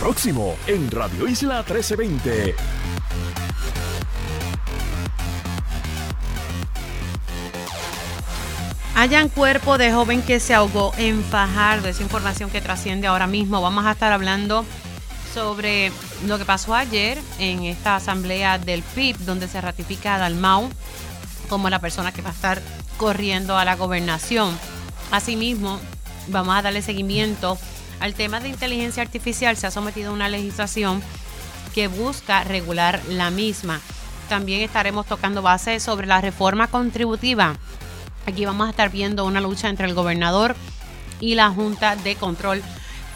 próximo en Radio Isla 1320. Hayan cuerpo de joven que se ahogó en Fajardo. Esa información que trasciende ahora mismo. Vamos a estar hablando sobre lo que pasó ayer en esta asamblea del PIB, donde se ratifica a Dalmau como la persona que va a estar corriendo a la gobernación. Asimismo, vamos a darle seguimiento al tema de inteligencia artificial. Se ha sometido a una legislación que busca regular la misma. También estaremos tocando base sobre la reforma contributiva. Aquí vamos a estar viendo una lucha entre el gobernador y la Junta de Control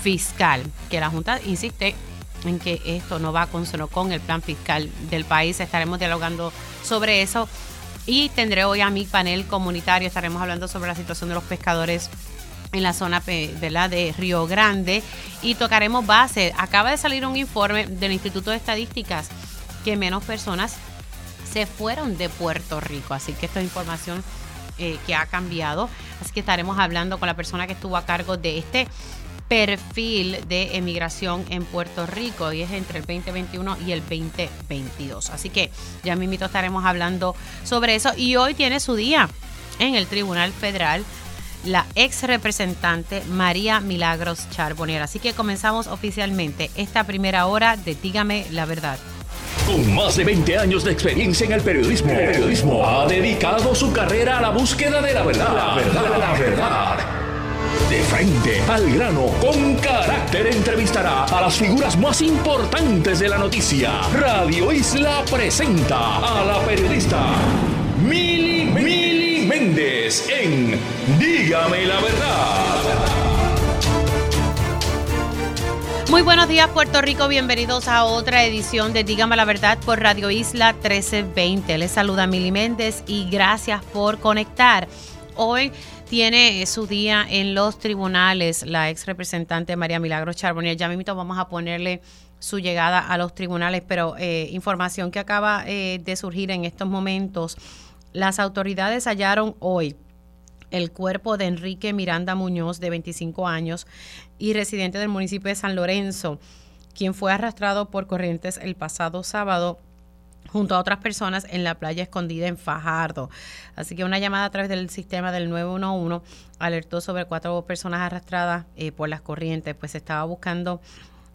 Fiscal, que la Junta insiste en que esto no va con con el plan fiscal del país. Estaremos dialogando sobre eso y tendré hoy a mi panel comunitario. Estaremos hablando sobre la situación de los pescadores en la zona de Río Grande y tocaremos base. Acaba de salir un informe del Instituto de Estadísticas que menos personas se fueron de Puerto Rico. Así que esta es información eh, que ha cambiado. Así que estaremos hablando con la persona que estuvo a cargo de este perfil de emigración en Puerto Rico y es entre el 2021 y el 2022. Así que ya mismito estaremos hablando sobre eso y hoy tiene su día en el Tribunal Federal la ex representante María Milagros Charbonnier. Así que comenzamos oficialmente esta primera hora de Dígame la verdad. Con más de 20 años de experiencia en el periodismo, periodismo ha dedicado su carrera a la búsqueda de la verdad. La verdad, la verdad. De frente al grano, con carácter entrevistará a las figuras más importantes de la noticia. Radio Isla presenta a la periodista Mili Méndez en Dígame la verdad. Muy buenos días Puerto Rico, bienvenidos a otra edición de Dígame la Verdad por Radio Isla 1320. Les saluda Mili Méndez y gracias por conectar. Hoy tiene su día en los tribunales la ex representante María Milagro Charbonnier. Ya mismo vamos a ponerle su llegada a los tribunales, pero eh, información que acaba eh, de surgir en estos momentos. Las autoridades hallaron hoy el cuerpo de Enrique Miranda Muñoz, de 25 años, y residente del municipio de San Lorenzo, quien fue arrastrado por corrientes el pasado sábado junto a otras personas en la playa escondida en Fajardo. Así que una llamada a través del sistema del 911 alertó sobre cuatro personas arrastradas eh, por las corrientes, pues se estaba buscando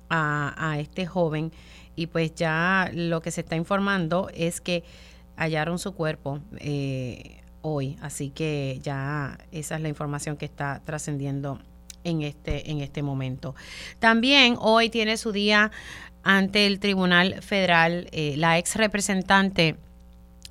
a, este joven y pues ya lo que se está informando es que hallaron su cuerpo eh, hoy, así que ya esa es la información que está trascendiendo en este, en este momento. También hoy tiene su día ante el Tribunal Federal eh, la ex representante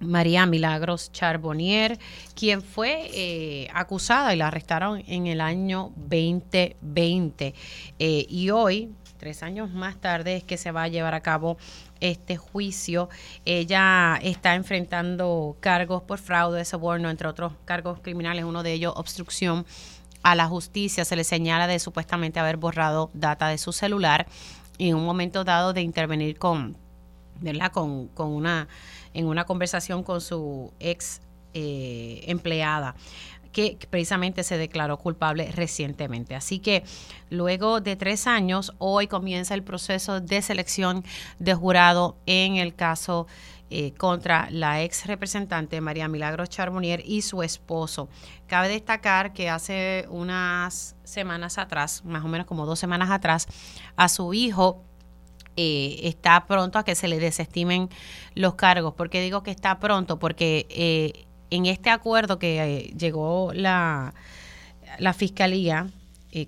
María Milagros Charbonnier, quien fue eh, acusada y la arrestaron en el año 2020. Eh, y hoy, tres años más tarde, es que se va a llevar a cabo este juicio. Ella está enfrentando cargos por fraude, soborno, entre otros cargos criminales, uno de ellos obstrucción a la justicia. Se le señala de supuestamente haber borrado data de su celular y en un momento dado de intervenir con, con una, en una conversación con su ex eh, empleada que precisamente se declaró culpable recientemente. Así que luego de tres años, hoy comienza el proceso de selección de jurado en el caso eh, contra la ex representante María Milagros Charbonnier y su esposo. Cabe destacar que hace unas semanas atrás, más o menos como dos semanas atrás, a su hijo eh, está pronto a que se le desestimen los cargos. ¿Por qué digo que está pronto? Porque eh, en este acuerdo que llegó la, la fiscalía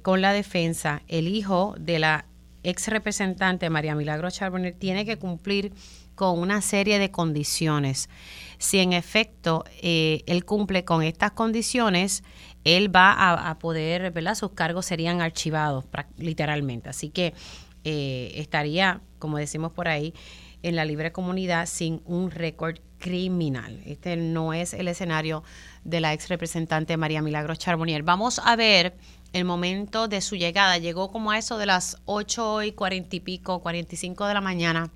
con la defensa, el hijo de la ex representante María Milagros Charbonnier tiene que cumplir con una serie de condiciones. Si en efecto eh, él cumple con estas condiciones, él va a, poder, ¿verdad? Sus cargos serían archivados literalmente. Así que eh, estaría, como decimos por ahí, en la libre comunidad sin un récord criminal. Este no es el escenario de la ex representante María Milagros Charbonnier. Vamos a ver el momento de su llegada. Llegó como a eso de las 8 y 40 y pico, 45 de la mañana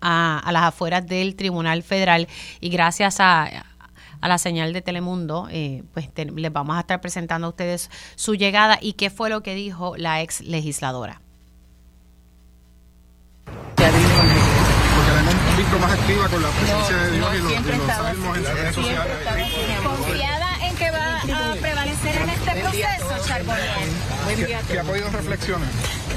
a, las afueras del Tribunal Federal y gracias a, la señal de Telemundo, eh, pues les vamos a estar presentando a ustedes su llegada y qué fue lo que dijo la ex legisladora. Muestro más activa con la presencia de Dios y los, salmos en las redes sociales. Confiada en que va a prevalecer en este proceso, Charbonnier. ¿Qué, ha podido reflexionar?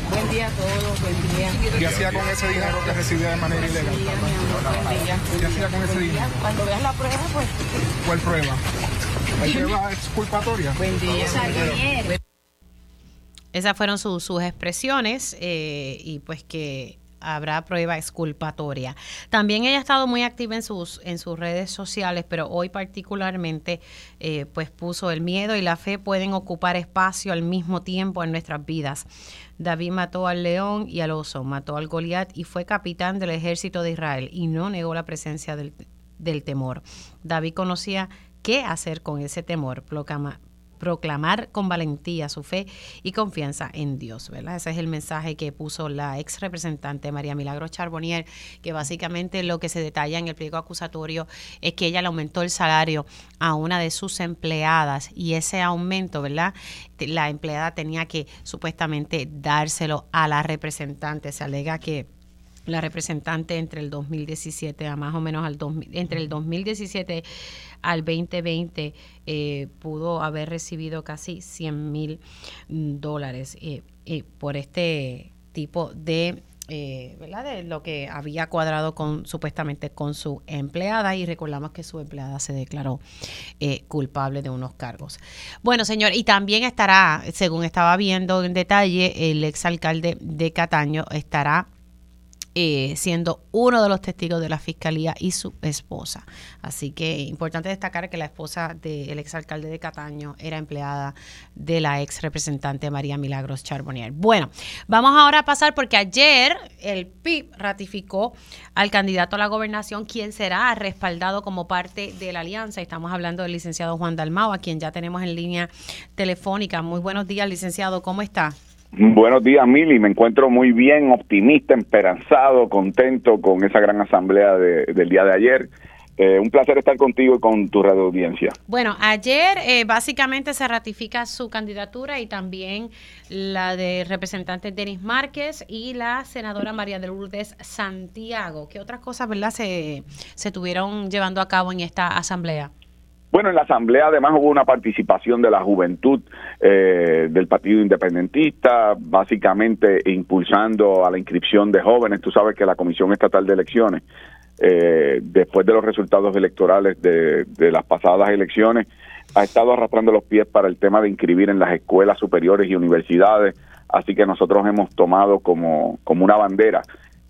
Buen día a todos, buen día. ¿Qué hacía con ese dinero que recibía de manera ilegal? Buen día. ¿Qué hacía con ese dinero? Cuando veas la prueba, pues. ¿Cuál prueba? ¿Hay prueba exculpatoria? Buen día. Charbonnier. Esas fueron sus, sus expresiones eh, y pues que habrá prueba exculpatoria. También ella ha estado muy activa en sus, en sus redes sociales, pero hoy particularmente eh, pues puso el miedo y la fe pueden ocupar espacio al mismo tiempo en nuestras vidas. David mató al león y al oso, mató al Goliat y fue capitán del ejército de Israel y no negó la presencia del, del temor. David conocía qué hacer con ese temor, proclamar con valentía su fe y confianza en Dios, ¿verdad? Ese es el mensaje que puso la ex representante María Milagro Charbonnier, que básicamente lo que se detalla en el pliego acusatorio es que ella le aumentó el salario a una de sus empleadas y ese aumento, ¿verdad? La empleada tenía que supuestamente dárselo a la representante. Se alega que la representante entre el 2017 a más o menos al 2000, entre el 2017 al 2020 eh, pudo haber recibido casi 100 mil dólares eh, eh, por este tipo de lo que había cuadrado con supuestamente con su empleada y recordamos que su empleada se declaró culpable de unos cargos. Bueno, señor, y también estará, según estaba viendo en detalle, el exalcalde de Cataño estará eh, siendo uno de los testigos de la fiscalía y su esposa. Así que importante destacar que la esposa del exalcalde de Cataño era empleada de la ex representante María Milagros Charbonnier. Bueno, vamos ahora a pasar porque ayer el PIB ratificó al candidato a la gobernación, quien será respaldado como parte de la alianza. Estamos hablando del licenciado Juan Dalmao, a quien ya tenemos en línea telefónica. Muy buenos días, licenciado, ¿cómo está? Buenos días, Mili. Me encuentro muy bien, optimista, esperanzado, contento con esa gran asamblea del día de ayer. Eh, un placer estar contigo y con tu radio audiencia. Bueno, ayer eh, básicamente se ratifica su candidatura y también la de representante Denis Márquez y la senadora María de Lourdes Santiago. ¿Qué otras cosas, verdad, se, se tuvieron llevando a cabo en esta asamblea? Bueno, en la Asamblea además hubo una participación de la juventud eh, del Partido Independentista, básicamente impulsando a la inscripción de jóvenes. Tú sabes que la Comisión Estatal de Elecciones, eh, después de los resultados electorales de, de las pasadas elecciones, ha estado arrastrando los pies para el tema de inscribir en las escuelas superiores y universidades. Así que nosotros hemos tomado como, como una bandera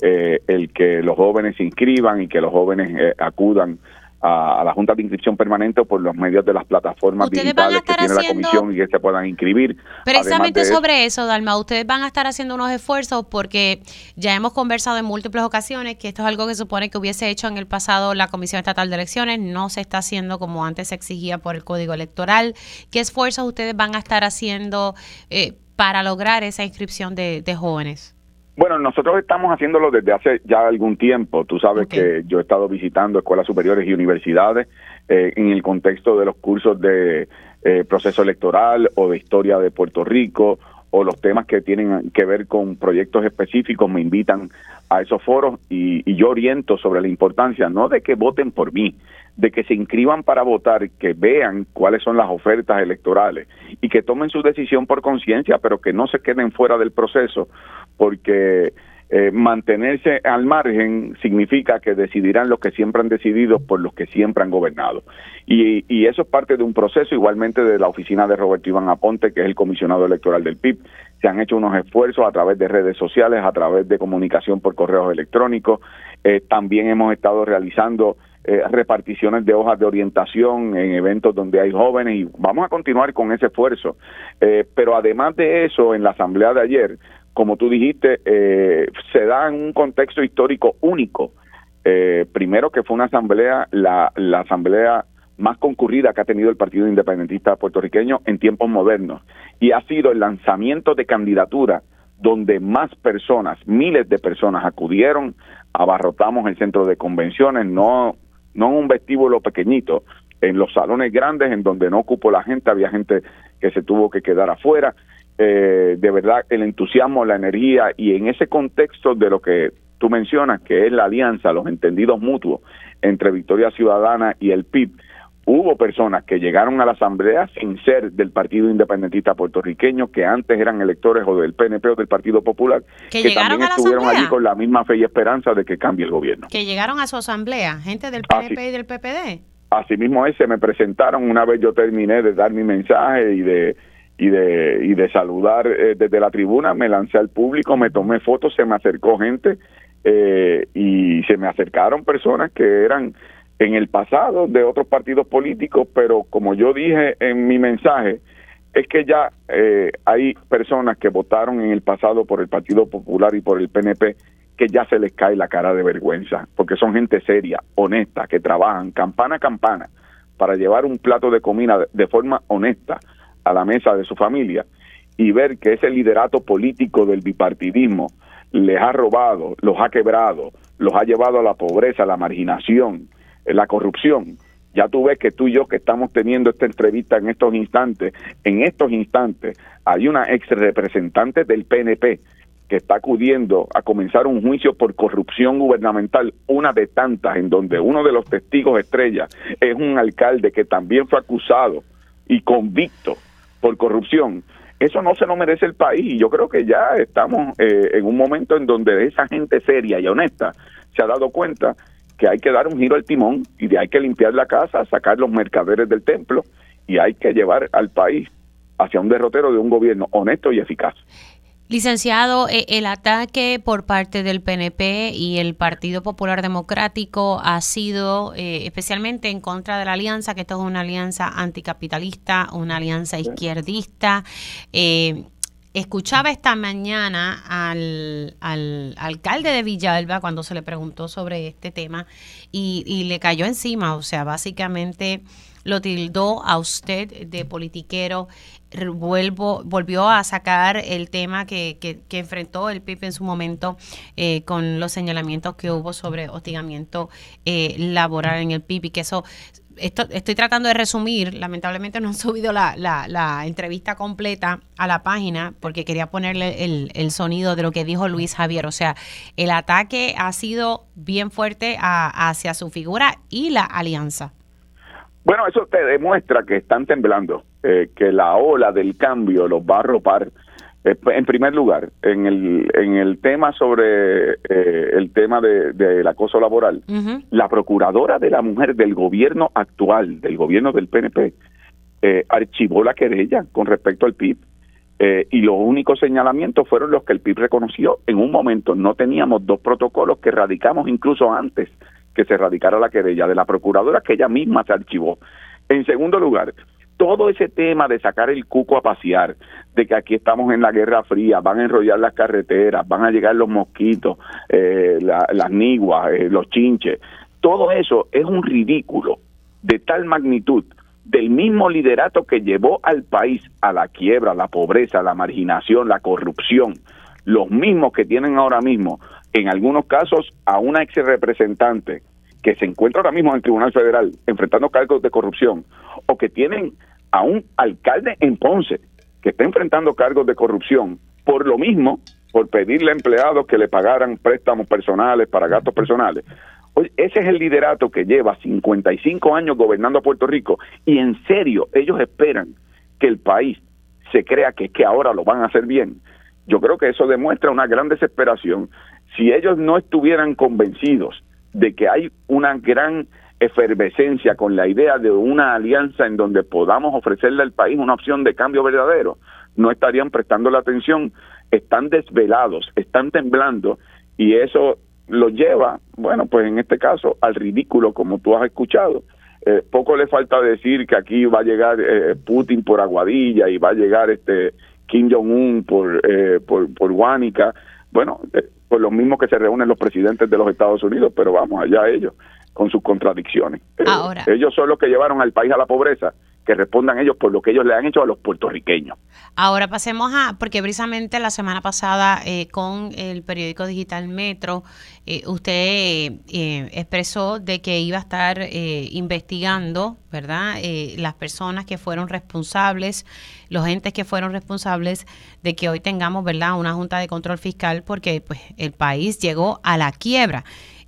eh, el que los jóvenes se inscriban y que los jóvenes acudan a, la Junta de Inscripción Permanente por los medios de las plataformas digitales que tiene la comisión y que se puedan inscribir. Precisamente sobre eso, Dalma, ustedes van a estar haciendo unos esfuerzos porque ya hemos conversado en múltiples ocasiones que esto es algo que supone que hubiese hecho en el pasado la Comisión Estatal de Elecciones, no se está haciendo como antes se exigía por el Código Electoral. ¿Qué esfuerzos ustedes van a estar haciendo eh, para lograr esa inscripción de jóvenes? Bueno, nosotros estamos haciéndolo desde hace ya algún tiempo. Tú sabes que yo he estado visitando escuelas superiores y universidades eh, en el contexto de los cursos de eh, proceso electoral o de historia de Puerto Rico o los temas que tienen que ver con proyectos específicos me invitan a esos foros y, y, yo oriento sobre la importancia no de que voten por mí, de que se inscriban para votar, que vean cuáles son las ofertas electorales y que tomen su decisión por conciencia, pero que no se queden fuera del proceso, porque eh, mantenerse al margen significa que decidirán los que siempre han decidido por los que siempre han gobernado. Y, y, eso es parte de un proceso igualmente de la oficina de Roberto Iván Aponte, que es el comisionado electoral del PIB. Se han hecho unos esfuerzos a través de redes sociales, a través de comunicación por correos electrónicos. Eh, también hemos estado realizando eh, reparticiones de hojas de orientación en eventos donde hay jóvenes y vamos a continuar con ese esfuerzo. Eh, pero además de eso, en la asamblea de ayer, como tú dijiste, eh, se da en un contexto histórico único. primero que fue una asamblea, la, la asamblea más concurrida que ha tenido el Partido Independentista puertorriqueño en tiempos modernos y ha sido el lanzamiento de candidatura donde más personas, miles de personas acudieron, abarrotamos el centro de convenciones, no no en un vestíbulo pequeñito, en los salones grandes en donde no ocupó la gente, había gente que se tuvo que quedar afuera. Eh, de verdad, el entusiasmo, la energía y en ese contexto de lo que tú mencionas, que es la alianza, los entendidos mutuos entre Victoria Ciudadana y el PIB, hubo personas que llegaron a la asamblea sin ser del Partido Independentista puertorriqueño, que antes eran electores o del PNP o del Partido Popular, que, también estuvieron allí con la misma fe y esperanza de que cambie el gobierno. Que llegaron a su asamblea, gente del PNP y del PPD. Asimismo ese me presentaron una vez yo terminé de dar mi mensaje y de y de y de saludar eh, desde la tribuna, me lancé al público, me tomé fotos, se me acercó gente eh, y se me acercaron personas que eran en el pasado de otros partidos políticos, pero como yo dije en mi mensaje, es que ya eh, hay personas que votaron en el pasado por el Partido Popular y por el PNP que ya se les cae la cara de vergüenza, porque son gente seria, honesta, que trabajan campana a campana para llevar un plato de comida de forma honesta a la mesa de su familia y ver que ese liderato político del bipartidismo les ha robado, los ha quebrado, los ha llevado a la pobreza, a la marginación, la corrupción. Ya tú ves que tú y yo que estamos teniendo esta entrevista en estos instantes, en estos instantes hay una ex representante del PNP que está acudiendo a comenzar un juicio por corrupción gubernamental, una de tantas en donde uno de los testigos estrella es un alcalde que también fue acusado y convicto por corrupción. Eso no se lo merece el país y yo creo que ya estamos eh, en un momento en donde esa gente seria y honesta se ha dado cuenta que hay que dar un giro al timón y de hay que limpiar la casa, sacar los mercaderes del templo y hay que llevar al país hacia un derrotero de un gobierno honesto y eficaz. Licenciado, eh, el ataque por parte del PNP y el Partido Popular Democrático ha sido eh, especialmente en contra de la alianza, que esto es una alianza anticapitalista, una alianza izquierdista. Eh, Escuchaba esta mañana al, alcalde de Villalba cuando se le preguntó sobre este tema y, le cayó encima, o sea, básicamente lo tildó a usted de politiquero, vuelvo, volvió a sacar el tema que, que, enfrentó el PIB en su momento eh, con los señalamientos que hubo sobre hostigamiento eh, laboral en el PIB y que eso estoy tratando de resumir, lamentablemente no han subido la, la, entrevista completa a la página porque quería ponerle el, sonido de lo que dijo Luis Javier. O sea, el ataque ha sido bien fuerte hacia su figura y la alianza. Bueno, eso te demuestra que están temblando, eh, que la ola del cambio los va a arropar eh, en primer lugar, en el, en el tema sobre eh, el tema de, del acoso laboral, la procuradora de la mujer del gobierno actual, del gobierno del PNP, eh, archivó la querella con respecto al PIB. y los únicos señalamientos fueron los que el PIB reconoció. En un momento no teníamos dos protocolos que radicamos incluso antes que se radicara la querella de la procuradora que ella misma se archivó. En segundo lugar, todo ese tema de sacar el cuco a pasear, de que aquí estamos en la Guerra Fría, van a enrollar las carreteras, van a llegar los mosquitos, eh, las niguas, eh, los chinches, todo eso es un ridículo de tal magnitud del mismo liderato que llevó al país a la quiebra, la pobreza, la marginación, la corrupción, los mismos que tienen ahora mismo, en algunos casos, a una ex representante que se encuentra ahora mismo en el Tribunal Federal enfrentando cargos de corrupción, o que tienen a un alcalde en Ponce que está enfrentando cargos de corrupción por lo mismo, por pedirle a empleados que le pagaran préstamos personales para gastos personales. Ese es el liderato que lleva 55 años gobernando a Puerto Rico y en serio ellos esperan que el país se crea que, que ahora lo van a hacer bien. Yo creo que eso demuestra una gran desesperación. Si ellos no estuvieran convencidos de que hay una gran efervescencia con la idea de una alianza en donde podamos ofrecerle al país una opción de cambio verdadero, no estarían prestando la atención, están desvelados, están temblando y eso lo lleva, bueno, pues en este caso al ridículo como tú has escuchado. Eh, poco le falta decir que aquí va a llegar eh, Putin por Aguadilla y va a llegar este Kim Jong-un por, eh, por, por Guánica. Bueno, pues los mismos que se reúnen los presidentes de los Estados Unidos, pero vamos, allá ellos, con sus contradicciones. Ahora. ellos son los que llevaron al país a la pobreza que respondan ellos por lo que ellos le han hecho a los puertorriqueños. Ahora pasemos a, porque precisamente la semana pasada eh, con el periódico digital Metro, eh, usted eh, expresó de que iba a estar investigando, ¿verdad? las personas que fueron responsables, los entes que fueron responsables de que hoy tengamos, ¿verdad? Una junta de control fiscal porque pues el país llegó a la quiebra.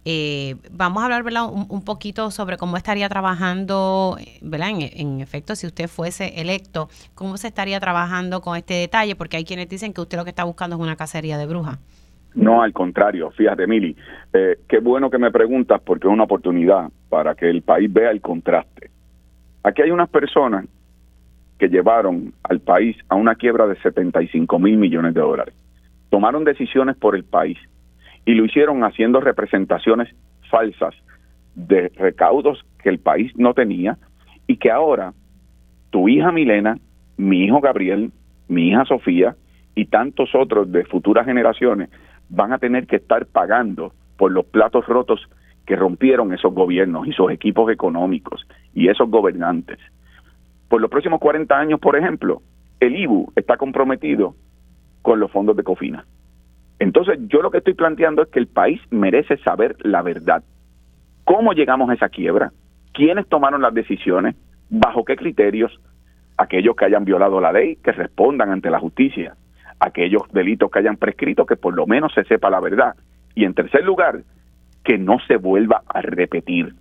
Eh, vamos a hablar ¿verdad? Un, poquito sobre cómo estaría trabajando, ¿verdad? En, efecto, si usted fuese electo, cómo se estaría trabajando con este detalle, porque hay quienes dicen que usted lo que está buscando es una cacería de brujas. No, al contrario, fíjate, Mili, eh, qué bueno que me preguntas porque es una oportunidad para que el país vea el contraste. Aquí hay unas personas que llevaron al país a una quiebra de 75 mil millones de dólares. Tomaron decisiones por el país y lo hicieron haciendo representaciones falsas de recaudos que el país no tenía y que ahora tu hija Milena, mi hijo Gabriel, mi hija Sofía y tantos otros de futuras generaciones van a tener que estar pagando por los platos rotos que rompieron esos gobiernos y sus equipos económicos y esos gobernantes. Por los próximos 40 años, por ejemplo, el IBU está comprometido con los fondos de COFINA. Entonces, yo lo que estoy planteando es que el país merece saber la verdad. ¿Cómo llegamos a esa quiebra? ¿Quiénes tomaron las decisiones? ¿Bajo qué criterios? Aquellos que hayan violado la ley, que respondan ante la justicia. Aquellos delitos que hayan prescrito, que por lo menos se sepa la verdad. Y en tercer lugar, que no se vuelva a repetir.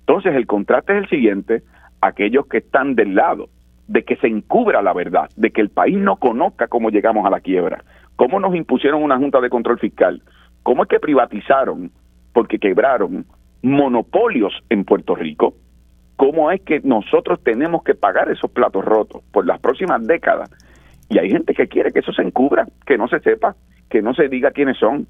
Entonces, el contraste es el siguiente, aquellos que están del lado de que se encubra la verdad, de que el país no conozca cómo llegamos a la quiebra, cómo nos impusieron una Junta de Control Fiscal, cómo es que privatizaron, porque quebraron monopolios en Puerto Rico, cómo es que nosotros tenemos que pagar esos platos rotos por las próximas décadas. Y hay gente que quiere que eso se encubra, que no se sepa, que no se diga quiénes son,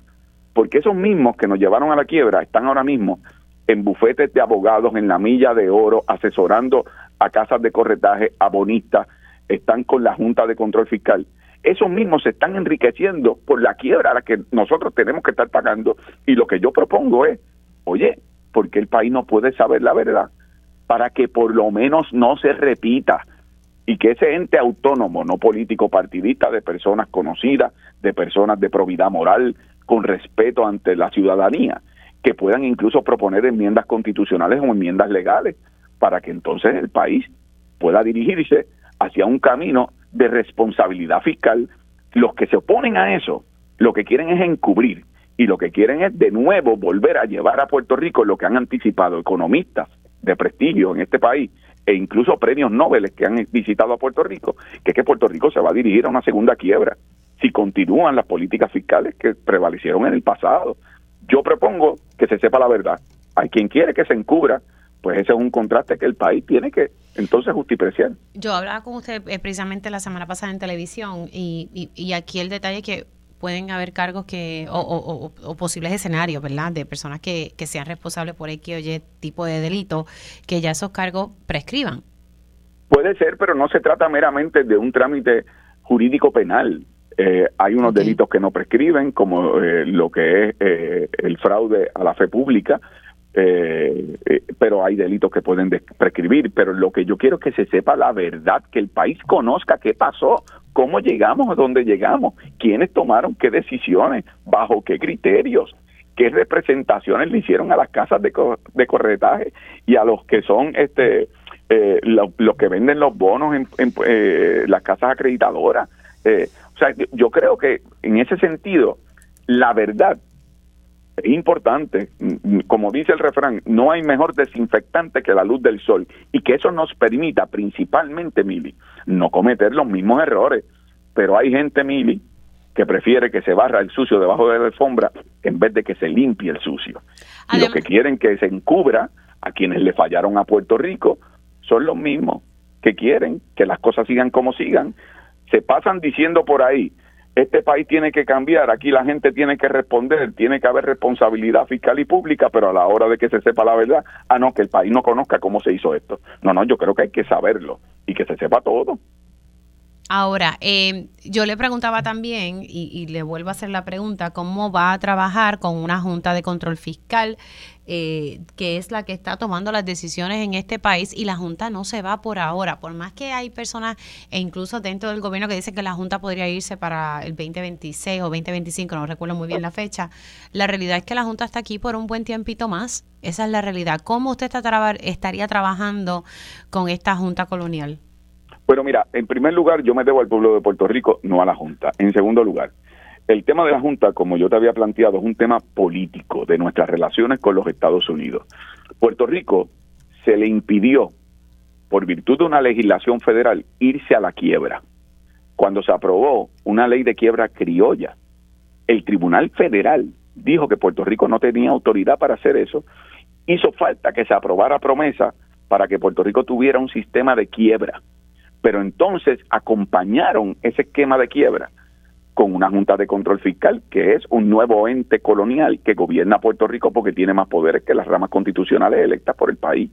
porque esos mismos que nos llevaron a la quiebra están ahora mismo en bufetes de abogados en la milla de oro, asesorando a casas de corretaje, a bonistas, están con la Junta de Control Fiscal esos mismos se están enriqueciendo por la quiebra a la que nosotros tenemos que estar pagando. Y lo que yo propongo es, oye, ¿por qué el país no puede saber la verdad? Para que por lo menos no se repita y que ese ente autónomo, no político partidista, de personas conocidas, de personas de probidad moral, con respeto ante la ciudadanía, que puedan incluso proponer enmiendas constitucionales o enmiendas legales, para que entonces el país pueda dirigirse hacia un camino de responsabilidad fiscal, los que se oponen a eso, lo que quieren es encubrir y lo que quieren es de nuevo volver a llevar a Puerto Rico lo que han anticipado economistas de prestigio en este país e incluso premios Nobel que han visitado a Puerto Rico, que es que Puerto Rico se va a dirigir a una segunda quiebra si continúan las políticas fiscales que prevalecieron en el pasado. Yo propongo que se sepa la verdad. Hay quien quiere que se encubra, pues ese es un contraste que el país tiene que entonces justipreciar. Yo hablaba con usted eh, precisamente la semana pasada en televisión y, y, aquí el detalle es que pueden haber cargos que o, o, posibles escenarios, ¿verdad? De personas que, que sean responsables por X o Y tipo de delito, que ya esos cargos prescriban. Puede ser, pero no se trata meramente de un trámite jurídico penal. Eh, hay unos delitos que no prescriben, como eh, lo que es el fraude a la fe pública, eh, eh, pero hay delitos que pueden prescribir, pero lo que yo quiero es que se sepa la verdad, que el país conozca qué pasó, cómo llegamos a donde llegamos, quiénes tomaron qué decisiones, bajo qué criterios, qué representaciones le hicieron a las casas de, de corretaje y a los que son este eh, los que venden los bonos en, en eh, las casas acreditadoras. Eh, o sea, yo creo que en ese sentido, la verdad importante, como dice el refrán, no hay mejor desinfectante que la luz del sol y que eso nos permita principalmente, Mili, no cometer los mismos errores. Pero hay gente, Mili, que prefiere que se barra el sucio debajo de la alfombra en vez de que se limpie el sucio. y los que quieren que se encubra a quienes le fallaron a Puerto Rico son los mismos que quieren que las cosas sigan como sigan. Se pasan diciendo por ahí, este país tiene que cambiar, aquí la gente tiene que responder, tiene que haber responsabilidad fiscal y pública, pero a la hora de que se sepa la verdad, ah, no, que el país no conozca cómo se hizo esto. No, no, yo creo que hay que saberlo y que se sepa todo. Ahora, eh, yo le preguntaba también, y, le vuelvo a hacer la pregunta, ¿cómo va a trabajar con una Junta de Control Fiscal, eh, que es la que está tomando las decisiones en este país? Y la Junta no se va por ahora, por más que hay personas, e incluso dentro del gobierno, que dicen que la Junta podría irse para el 2026 o 2025, no recuerdo muy bien la fecha, la realidad es que la Junta está aquí por un buen tiempito más. Esa es la realidad. ¿Cómo usted está estaría trabajando con esta Junta Colonial? Pero mira, en primer lugar, yo me debo al pueblo de Puerto Rico, no a la Junta. En segundo lugar, el tema de la Junta, como yo te había planteado, es un tema político de nuestras relaciones con los Estados Unidos. Puerto Rico se le impidió, por virtud de una legislación federal, irse a la quiebra. Cuando se aprobó una ley de quiebra criolla, el Tribunal Federal dijo que Puerto Rico no tenía autoridad para hacer eso. Hizo falta que se aprobara promesa para que Puerto Rico tuviera un sistema de quiebra pero entonces acompañaron ese esquema de quiebra con una Junta de Control Fiscal, que es un nuevo ente colonial que gobierna Puerto Rico porque tiene más poderes que las ramas constitucionales electas por el país.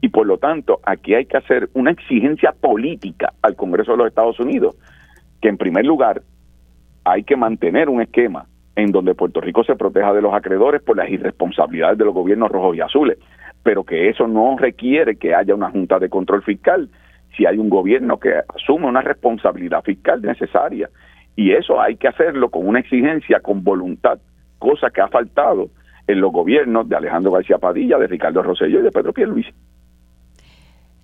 Y por lo tanto, aquí hay que hacer una exigencia política al Congreso de los Estados Unidos, que en primer lugar hay que mantener un esquema en donde Puerto Rico se proteja de los acreedores por las irresponsabilidades de los gobiernos rojos y azules, pero que eso no requiere que haya una Junta de Control Fiscal si hay un gobierno que asume una responsabilidad fiscal necesaria. Y eso hay que hacerlo con una exigencia, con voluntad, cosa que ha faltado en los gobiernos de Alejandro García Padilla, de Ricardo Rosselló y de Pedro Pierluisi.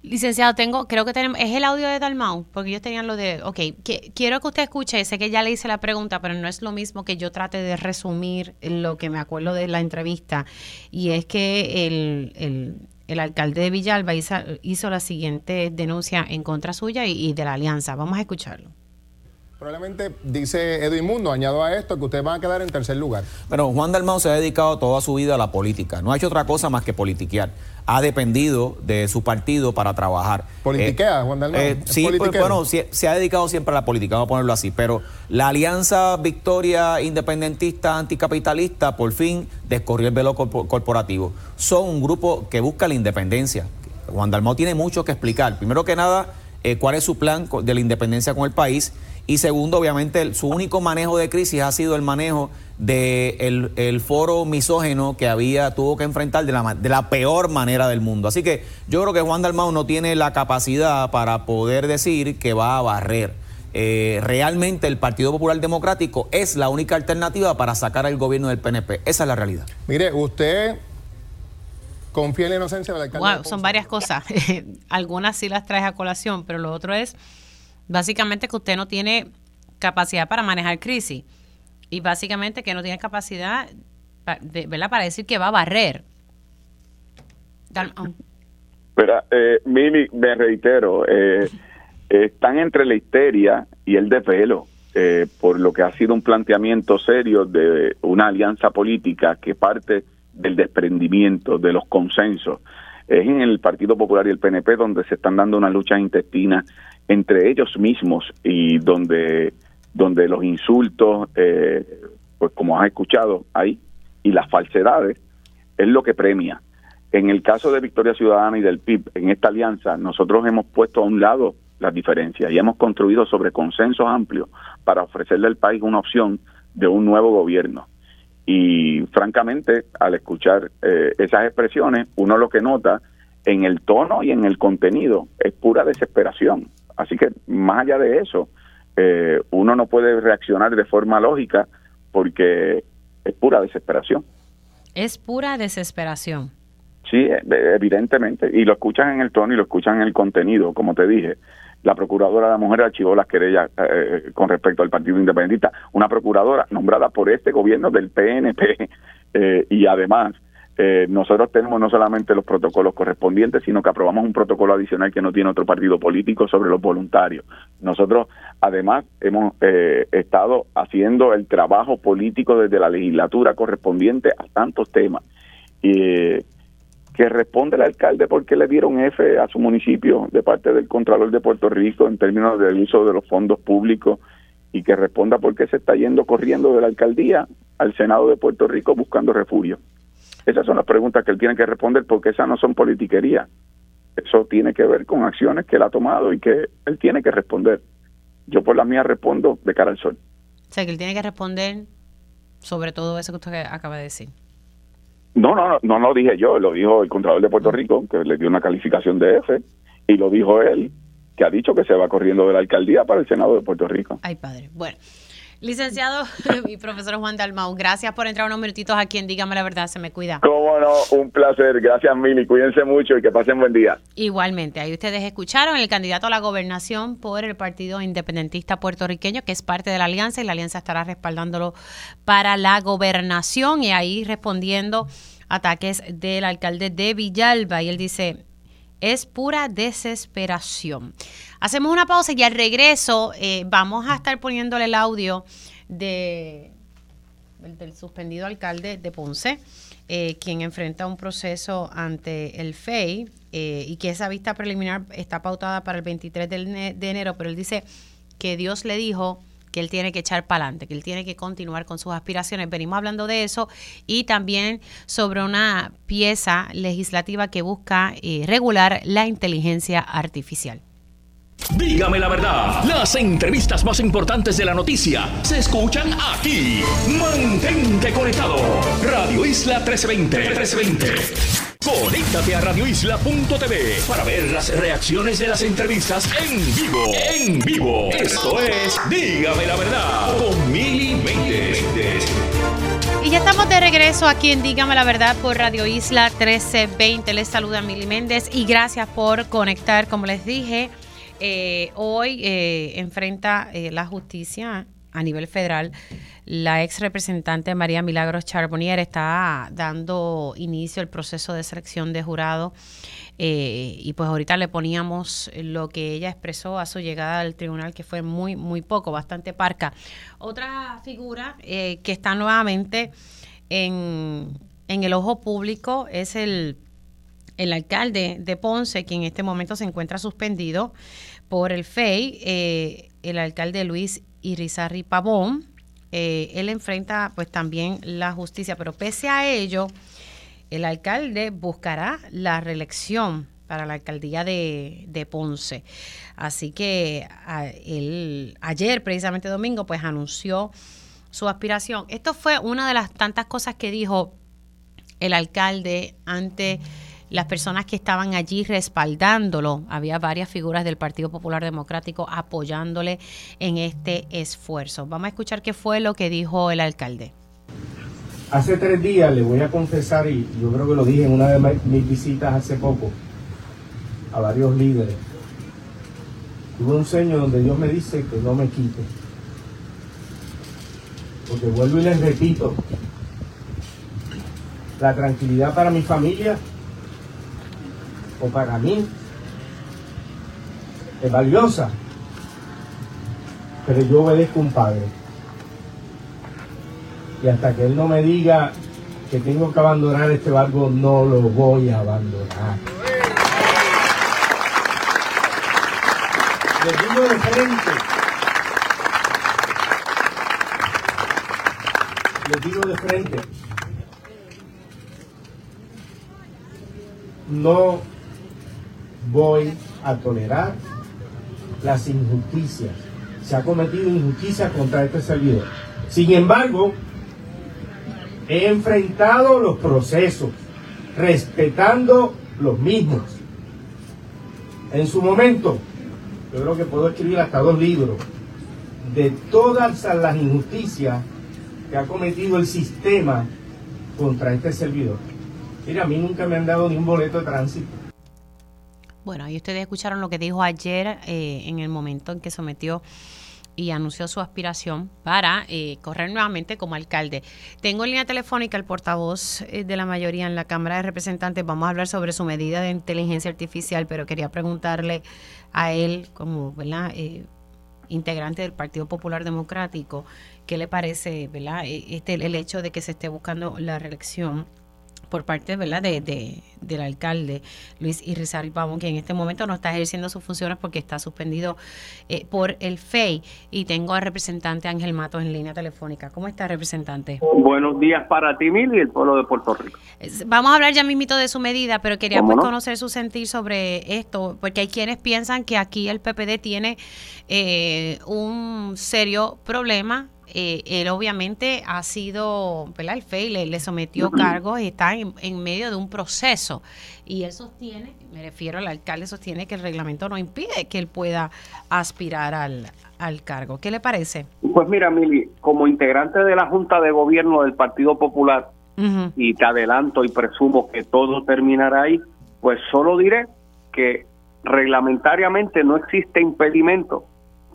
Licenciado, tengo, creo que tenemos, es el audio de Dalmau, porque ellos tenían lo de, ok, quiero que usted escuche, sé que ya le hice la pregunta, pero no es lo mismo que yo trate de resumir lo que me acuerdo de la entrevista, y es que el el alcalde de Villalba hizo, la siguiente denuncia en contra suya y, de la alianza. Vamos a escucharlo. Probablemente dice Edwin Mundo, añado a esto que ustedes van a quedar en tercer lugar. Bueno, Juan Dalmau se ha dedicado toda su vida a la política. No ha hecho otra cosa más que politiquear. Ha dependido de su partido para trabajar. ¿Politiquea, eh, Juan Dalmau? Eh, sí, pues, bueno, se, ha dedicado siempre a la política, vamos a ponerlo así. Pero la alianza Victoria Independentista Anticapitalista por fin descorrió el velo corporativo. Son un grupo que busca la independencia. Juan Dalmau tiene mucho que explicar. Primero que nada, eh, cuál es su plan de la independencia con el país y segundo, obviamente, su único manejo de crisis ha sido el manejo del de el foro misógeno que había, tuvo que enfrentar de la, de la peor manera del mundo. Así que yo creo que Juan Dalmau no tiene la capacidad para poder decir que va a barrer. Eh, realmente el Partido Popular Democrático es la única alternativa para sacar al gobierno del PNP. Esa es la realidad. Mire, usted confía en la inocencia del alcalde. Wow, son varias cosas. Algunas sí las traes a colación, pero lo otro es Básicamente que usted no tiene capacidad para manejar crisis y básicamente que no tiene capacidad de, ¿verdad? para decir que va a barrer. Eh, Mimi, me reitero, eh, están entre la histeria y el desvelo, eh, por lo que ha sido un planteamiento serio de una alianza política que parte del desprendimiento, de los consensos. Es en el Partido Popular y el PNP donde se están dando una lucha intestina entre ellos mismos y donde, donde los insultos, eh, pues como has escuchado ahí, y las falsedades, es lo que premia. En el caso de Victoria Ciudadana y del PIB, en esta alianza, nosotros hemos puesto a un lado las diferencias y hemos construido sobre consensos amplios para ofrecerle al país una opción de un nuevo gobierno. Y francamente, al escuchar eh, esas expresiones, uno lo que nota en el tono y en el contenido es pura desesperación. Así que más allá de eso, eh, uno no puede reaccionar de forma lógica porque es pura desesperación. Es pura desesperación. Sí, e, evidentemente. Y lo escuchan en el tono y lo escuchan en el contenido, como te dije. La procuradora de la mujer archivó las querellas eh, eh, con respecto al Partido Independentista. Una procuradora nombrada por este gobierno del PNP y además eh, nosotros tenemos no solamente los protocolos correspondientes, sino que aprobamos un protocolo adicional que no tiene otro partido político sobre los voluntarios. Nosotros, además, hemos eh, estado haciendo el trabajo político desde la legislatura correspondiente a tantos temas. y que responde el alcalde porque le dieron F a su municipio de parte del Contralor de Puerto Rico en términos del uso de los fondos públicos y que responda por qué se está yendo corriendo de la alcaldía al Senado de Puerto Rico buscando refugio. Esas son las preguntas que él tiene que responder porque esas no son politiquería. Eso tiene que ver con acciones que él ha tomado y que él tiene que responder. yo por la mía respondo de cara al sol. O sea, que él tiene que responder sobre todo eso que usted acaba de decir. No, no, no, no lo dije yo, lo dijo el Contralor de Puerto Rico, que le dio una calificación de F, y lo dijo él, que ha dicho que se va corriendo de la alcaldía para el Senado de Puerto Rico. Ay, padre. Bueno. Licenciado y profesor Juan Dalmau, gracias por entrar unos minutitos aquí en Dígame la Verdad, se me cuida. Cómo no, un placer. Gracias, Mili. Cuídense mucho y que pasen buen día. Igualmente, ahí ustedes escucharon el candidato a la gobernación por el Partido Independentista Puertorriqueño, que es parte de la alianza, y la alianza estará respaldándolo para la gobernación y ahí respondiendo ataques del alcalde de Villalba. Y él dice, es pura desesperación. Hacemos una pausa y al regreso eh, vamos a estar poniéndole el audio de, del suspendido alcalde de Ponce, eh, quien enfrenta un proceso ante el FEI eh, y que esa vista preliminar está pautada para el 23 de enero, pero él dice que Dios le dijo que él tiene que echar para adelante, que él tiene que continuar con sus aspiraciones. Venimos hablando de eso y también sobre una pieza legislativa que busca regular la inteligencia artificial. Dígame la verdad, las entrevistas más importantes de la noticia se escuchan aquí. Mantente conectado. Radio Isla 1320. 1320. Conéctate a radioisla.tv para ver las reacciones de las entrevistas en vivo. En vivo. Esto es Dígame la verdad con Mili Y ya estamos de regreso aquí en Dígame la verdad por Radio Isla 1320. Les saluda Mili Méndez y gracias por conectar, como les dije. Eh, hoy eh, enfrenta eh, la justicia a nivel federal. La ex representante María Milagros Charbonnier está dando inicio al proceso de selección de jurado. y pues ahorita le poníamos lo que ella expresó a su llegada al tribunal, que fue muy, muy poco, bastante parca. Otra figura que está nuevamente en, en el ojo público es el el alcalde de Ponce, quien en este momento se encuentra suspendido por el FEI, eh, el alcalde Luis Irizarri Pavón, eh, él enfrenta pues también la justicia, pero pese a ello, el alcalde buscará la reelección para la alcaldía de, Ponce. Así que él, ayer, precisamente domingo, pues anunció su aspiración. Esto fue una de las tantas cosas que dijo el alcalde ante las personas que estaban allí respaldándolo. Había varias figuras del Partido Popular Democrático apoyándole en este esfuerzo. Vamos a escuchar qué fue lo que dijo el alcalde. Hace tres días le voy a confesar, y yo creo que lo dije en una de mis visitas hace poco, a varios líderes. Tuve un sueño donde Dios me dice que no me quite. Porque vuelvo y les repito, la tranquilidad para mi familia o para mí es valiosa, pero yo obedezco a un padre. Y hasta que él no me diga que tengo que abandonar este barco, no lo voy a abandonar. Les digo de frente. Les digo de frente. No voy a tolerar las injusticias. Se ha cometido injusticia contra este servidor. Sin embargo, he enfrentado los procesos, respetando los mismos. En su momento, yo creo que puedo escribir hasta dos libros de todas las injusticias que ha cometido el sistema contra este servidor. Mira, a mí nunca me han dado ni un boleto de tránsito bueno, ahí ustedes escucharon lo que dijo ayer eh, en el momento en que sometió y anunció su aspiración para eh, correr nuevamente como alcalde. Tengo en línea telefónica el portavoz eh, de la mayoría en la Cámara de Representantes. Vamos a hablar sobre su medida de inteligencia artificial, pero quería preguntarle a él, como integrante del Partido Popular Democrático, ¿qué le parece ¿verdad? Este, el hecho de que se esté buscando la reelección por parte ¿verdad? De, de, del alcalde Luis Irizarry Pavón, que en este momento no está ejerciendo sus funciones porque está suspendido eh, por el FEI. Y tengo al representante Ángel Matos en línea telefónica. ¿Cómo está, representante? Buenos días para ti, Mil, y el pueblo de Puerto Rico. Vamos a hablar ya mismito de su medida, pero quería pues, conocer su sentir sobre esto, porque hay quienes piensan que aquí el PPD tiene eh, un serio problema eh, él obviamente ha sido, ¿verdad? El FEI le, sometió cargos y está en, medio de un proceso. Y él sostiene, me refiero al alcalde, sostiene que el reglamento no impide que él pueda aspirar al, cargo. ¿Qué le parece? Pues mira, Mili, como integrante de la Junta de Gobierno del Partido Popular, y te adelanto y presumo que todo terminará ahí, pues solo diré que reglamentariamente no existe impedimento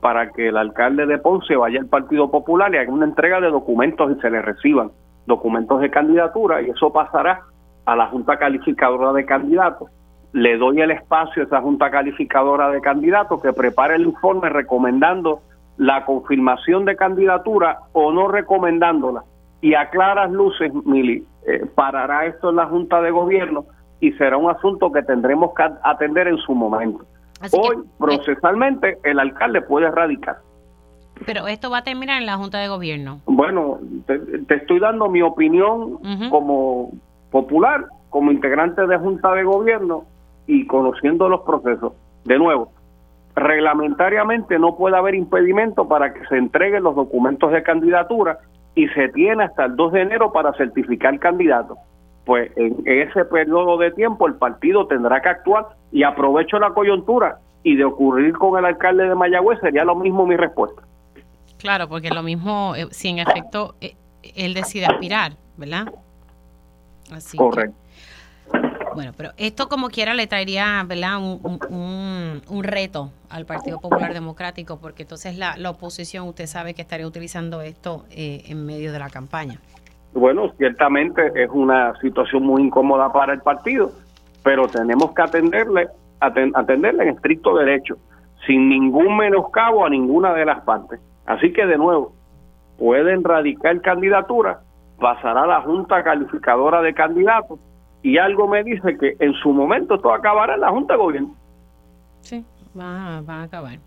para que el alcalde de Ponce vaya al Partido Popular y haga una entrega de documentos y se le reciban documentos de candidatura y eso pasará a la Junta Calificadora de Candidatos. Le doy el espacio a esa Junta Calificadora de Candidatos que prepare el informe recomendando la confirmación de candidatura o no recomendándola. Y a claras luces, Mili, eh, parará esto en la Junta de Gobierno y será un asunto que tendremos que atender en su momento. Hoy, procesalmente, el alcalde puede erradicar. Pero esto va a terminar en la Junta de Gobierno. Bueno, te, estoy dando mi opinión como popular, como integrante de Junta de Gobierno y conociendo los procesos. De nuevo, reglamentariamente no puede haber impedimento para que se entreguen los documentos de candidatura y se tiene hasta el 2 de enero para certificar candidato pues en ese periodo de tiempo el partido tendrá que actuar y aprovecho la coyuntura y de ocurrir con el alcalde de Mayagüez sería lo mismo mi respuesta. Claro, porque lo mismo eh, si en efecto eh, él decide aspirar, ¿verdad? Así Correcto. bueno, pero esto como quiera le traería, ¿verdad? Un, un, reto al Partido Popular Democrático, porque entonces la, la, oposición, usted sabe que estaría utilizando esto eh, en medio de la campaña. Bueno, ciertamente es una situación muy incómoda para el partido, pero tenemos que atenderle, atenderle en estricto derecho, sin ningún menoscabo a ninguna de las partes. Así que de nuevo, pueden radicar candidatura, pasará a la Junta Calificadora de Candidatos y algo me dice que en su momento esto acabará en la Junta de Gobierno. Sí, va, va a acabar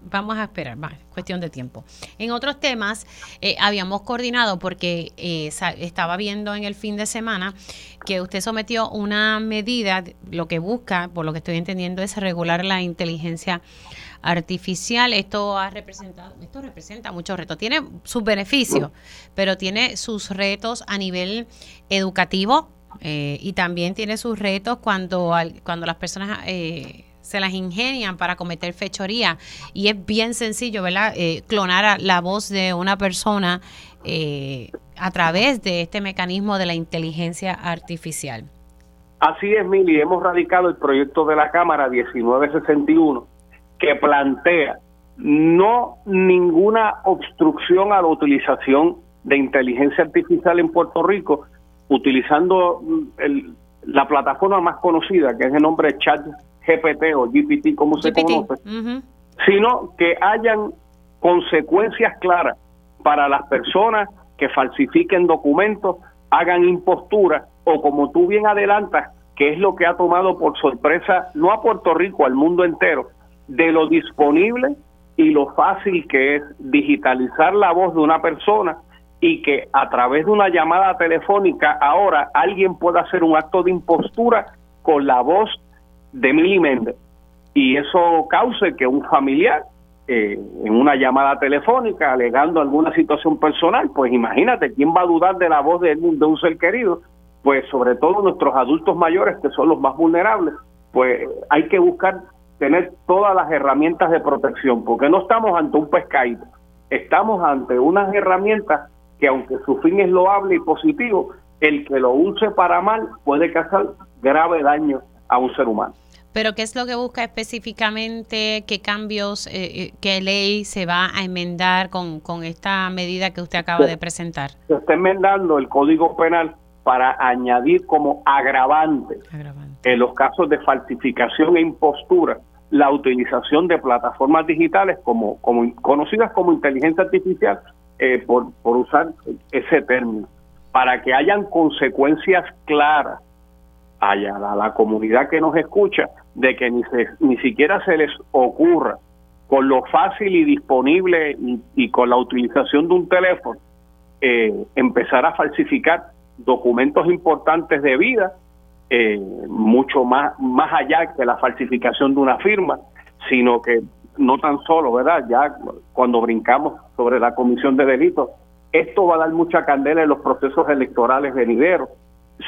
vamos a esperar, va, cuestión de tiempo. En otros temas, eh, habíamos coordinado porque eh, estaba viendo en el fin de semana que usted sometió una medida, lo que busca, por lo que estoy entendiendo, es regular la inteligencia artificial. Esto ha representado, esto representa muchos retos. Tiene sus beneficios, pero tiene sus retos a nivel educativo eh, y también tiene sus retos cuando, cuando las personas eh, se las ingenian para cometer fechoría y es bien sencillo, ¿verdad? Eh, clonar la voz de una persona eh, a través de este mecanismo de la inteligencia artificial. Así es, Mili, hemos radicado el proyecto de la Cámara 1961 que plantea no ninguna obstrucción a la utilización de inteligencia artificial en Puerto Rico, utilizando el, la plataforma más conocida, que es el nombre Chat GPT o GPT, como se conoce, sino que hayan consecuencias claras para las personas que falsifiquen documentos, hagan impostura o como tú bien adelantas, que es lo que ha tomado por sorpresa no a Puerto Rico, al mundo entero, de lo disponible y lo fácil que es digitalizar la voz de una persona y que a través de una llamada telefónica ahora alguien pueda hacer un acto de impostura con la voz de Mili Méndez y eso cause que un familiar eh, en una llamada telefónica alegando alguna situación personal, pues imagínate, ¿quién va a dudar de la voz de, de un ser querido? Pues sobre todo nuestros adultos mayores que son los más vulnerables, pues hay que buscar tener todas las herramientas de protección, porque no estamos ante un pescadito, estamos ante unas herramientas que aunque su fin es loable y positivo, el que lo use para mal puede causar grave daño a un ser humano. Pero ¿qué es lo que busca específicamente? ¿Qué cambios, eh, eh, qué ley se va a enmendar con, con esta medida que usted acaba de presentar? Se está enmendando el Código Penal para añadir como agravante, en los casos de falsificación e impostura la utilización de plataformas digitales como, como conocidas como inteligencia artificial eh, por, por usar ese término para que hayan consecuencias claras allá a la comunidad que nos escucha de que ni, se, ni siquiera se les ocurra con lo fácil y disponible y, con la utilización de un teléfono eh, empezar a falsificar documentos importantes de vida eh, mucho más más allá que la falsificación de una firma sino que no tan solo verdad ya cuando brincamos sobre la comisión de delitos esto va a dar mucha candela en los procesos electorales venideros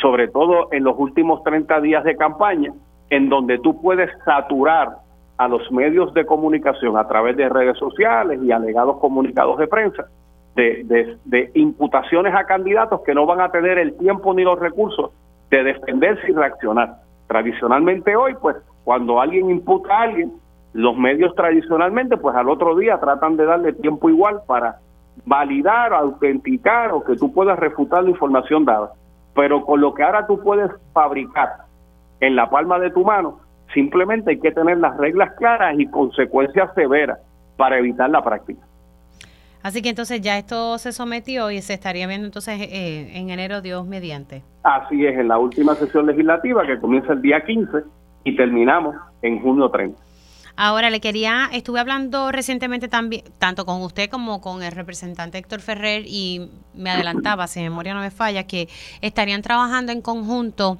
sobre todo en los últimos 30 días de campaña, en donde tú puedes saturar a los medios de comunicación a través de redes sociales y alegados comunicados de prensa de, de, imputaciones a candidatos que no van a tener el tiempo ni los recursos de defenderse y reaccionar. Tradicionalmente hoy, pues, cuando alguien imputa a alguien, los medios tradicionalmente, pues al otro día tratan de darle tiempo igual para validar, autenticar o que tú puedas refutar la información dada pero con lo que ahora tú puedes fabricar en la palma de tu mano, simplemente hay que tener las reglas claras y consecuencias severas para evitar la práctica. Así que entonces ya esto se sometió y se estaría viendo entonces eh, en enero Dios mediante. Así es, en la última sesión legislativa que comienza el día 15 y terminamos en junio 30. Ahora le quería, estuve hablando recientemente también, tanto con usted como con el representante Héctor Ferrer y me adelantaba, si memoria no me falla, que estarían trabajando en conjunto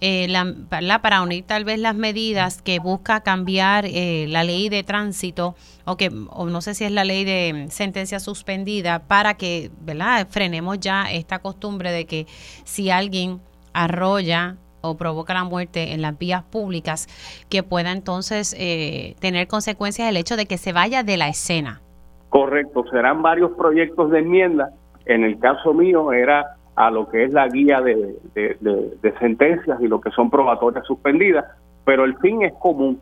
eh, la, para unir tal vez las medidas que busca cambiar eh, la ley de tránsito o que o no sé si es la ley de sentencia suspendida para que, ¿verdad? Frenemos ya esta costumbre de que si alguien arrolla o provoca la muerte en las vías públicas, que pueda entonces eh, tener consecuencias el hecho de que se vaya de la escena. Correcto, serán varios proyectos de enmienda. En el caso mío era a lo que es la guía de, de sentencias y lo que son probatorias suspendidas, pero el fin es común,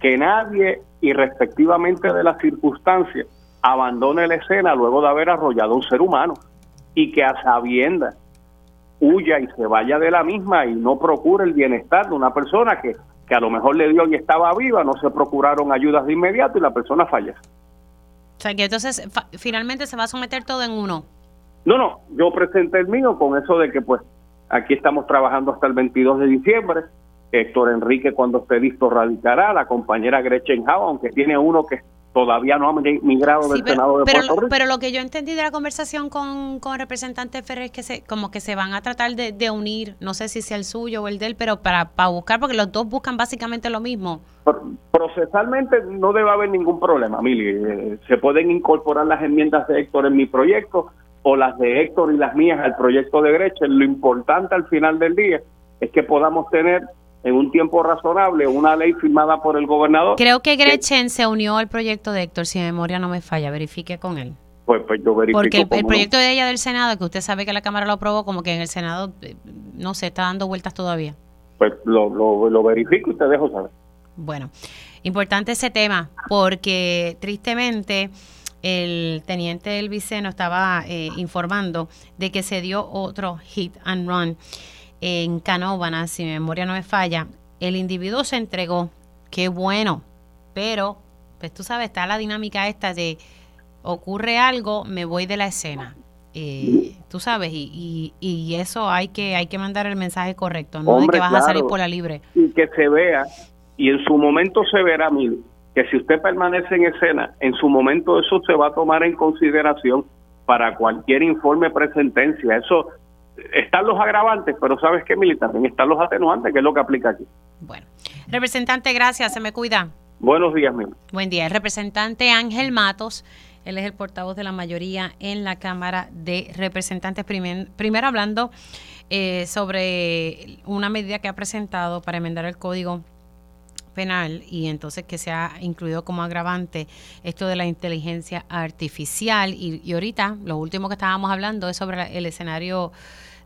que nadie, irrespectivamente de las circunstancias, abandone la escena luego de haber arrollado un ser humano y que a sabiendas huya y se vaya de la misma y no procure el bienestar de una persona que, que a lo mejor le dio y estaba viva, no se procuraron ayudas de inmediato y la persona fallece. O sea que entonces finalmente se va a someter todo en uno. No, no, yo presenté el mío con eso de que pues aquí estamos trabajando hasta el 22 de diciembre. Héctor Enrique cuando esté listo radicará, la compañera Gretchen Hau, aunque tiene uno que todavía no ha migrado del Senado de Puerto Rico. Pero lo que yo entendí de la conversación con, con el representante Ferrer es que se, como que se van a tratar de, unir, no sé si sea el suyo o el de él, pero para, para buscar, porque los dos buscan básicamente lo mismo. Procesalmente no debe haber ningún problema, Mili. Eh, se pueden incorporar las enmiendas de Héctor en mi proyecto o las de Héctor y las mías al proyecto de Gretchen. Lo importante al final del día es que podamos tener en un tiempo razonable una ley firmada por el gobernador. Creo que Gretchen se unió al proyecto de Héctor, si mi memoria no me falla, verifique con él. Pues, pues yo verifico. Porque el, proyecto de ella del Senado, que usted sabe que la Cámara lo aprobó, como que en el Senado, eh, no se está dando vueltas todavía. Pues lo, lo, verifico y te dejo saber. Bueno, importante ese tema, porque tristemente el teniente del Viceno estaba eh, informando de que se dio otro hit and run en Canóvana, si mi memoria no me falla, el individuo se entregó, qué bueno, pero pues tú sabes, está la dinámica esta de ocurre algo, me voy de la escena. Eh, tú sabes, y, y, eso hay que hay que mandar el mensaje correcto, no de que vas a salir por la libre. Y que se vea, y en su momento se verá, mil, que si usted permanece en escena, en su momento eso se va a tomar en consideración para cualquier informe presentencia. Eso están los agravantes, pero ¿sabes qué, Mili? También están los atenuantes, que es lo que aplica aquí. Bueno, representante, gracias, se me cuida. Buenos días, Mili. Buen día. El representante Ángel Matos, él es el portavoz de la mayoría en la Cámara de Representantes. primero hablando eh, sobre una medida que ha presentado para enmendar el Código penal y entonces que se ha incluido como agravante esto de la inteligencia artificial y, ahorita lo último que estábamos hablando es sobre el escenario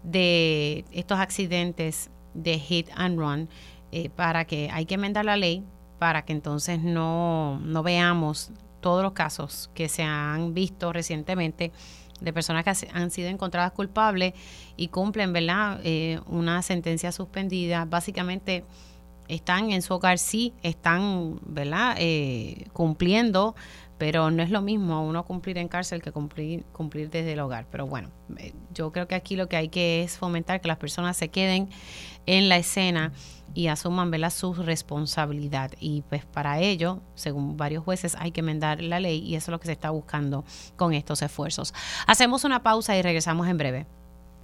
de estos accidentes de hit and run eh, para que hay que enmendar la ley para que entonces no, no veamos todos los casos que se han visto recientemente de personas que han sido encontradas culpables y cumplen, ¿verdad?, eh, una sentencia suspendida. Básicamente están en su hogar, sí, están, ¿verdad?, eh, cumpliendo, pero no es lo mismo uno cumplir en cárcel que cumplir, cumplir desde el hogar. Pero bueno, eh, yo creo que aquí lo que hay que es fomentar que las personas se queden en la escena y asuman ¿verdad? su responsabilidad. Y pues para ello, según varios jueces, hay que enmendar la ley y eso es lo que se está buscando con estos esfuerzos. Hacemos una pausa y regresamos en breve.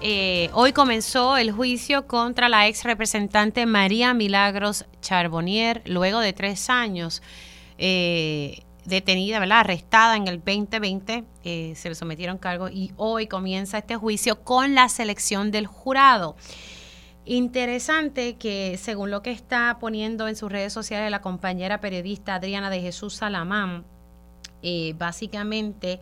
eh, hoy comenzó el juicio contra la ex representante María Milagros Charbonnier, luego de tres años eh, detenida, ¿verdad? arrestada en el 2020. Eh, se le sometieron cargos y hoy comienza este juicio con la selección del jurado. Interesante que según lo que está poniendo en sus redes sociales la compañera periodista Adriana de Jesús Salamán, básicamente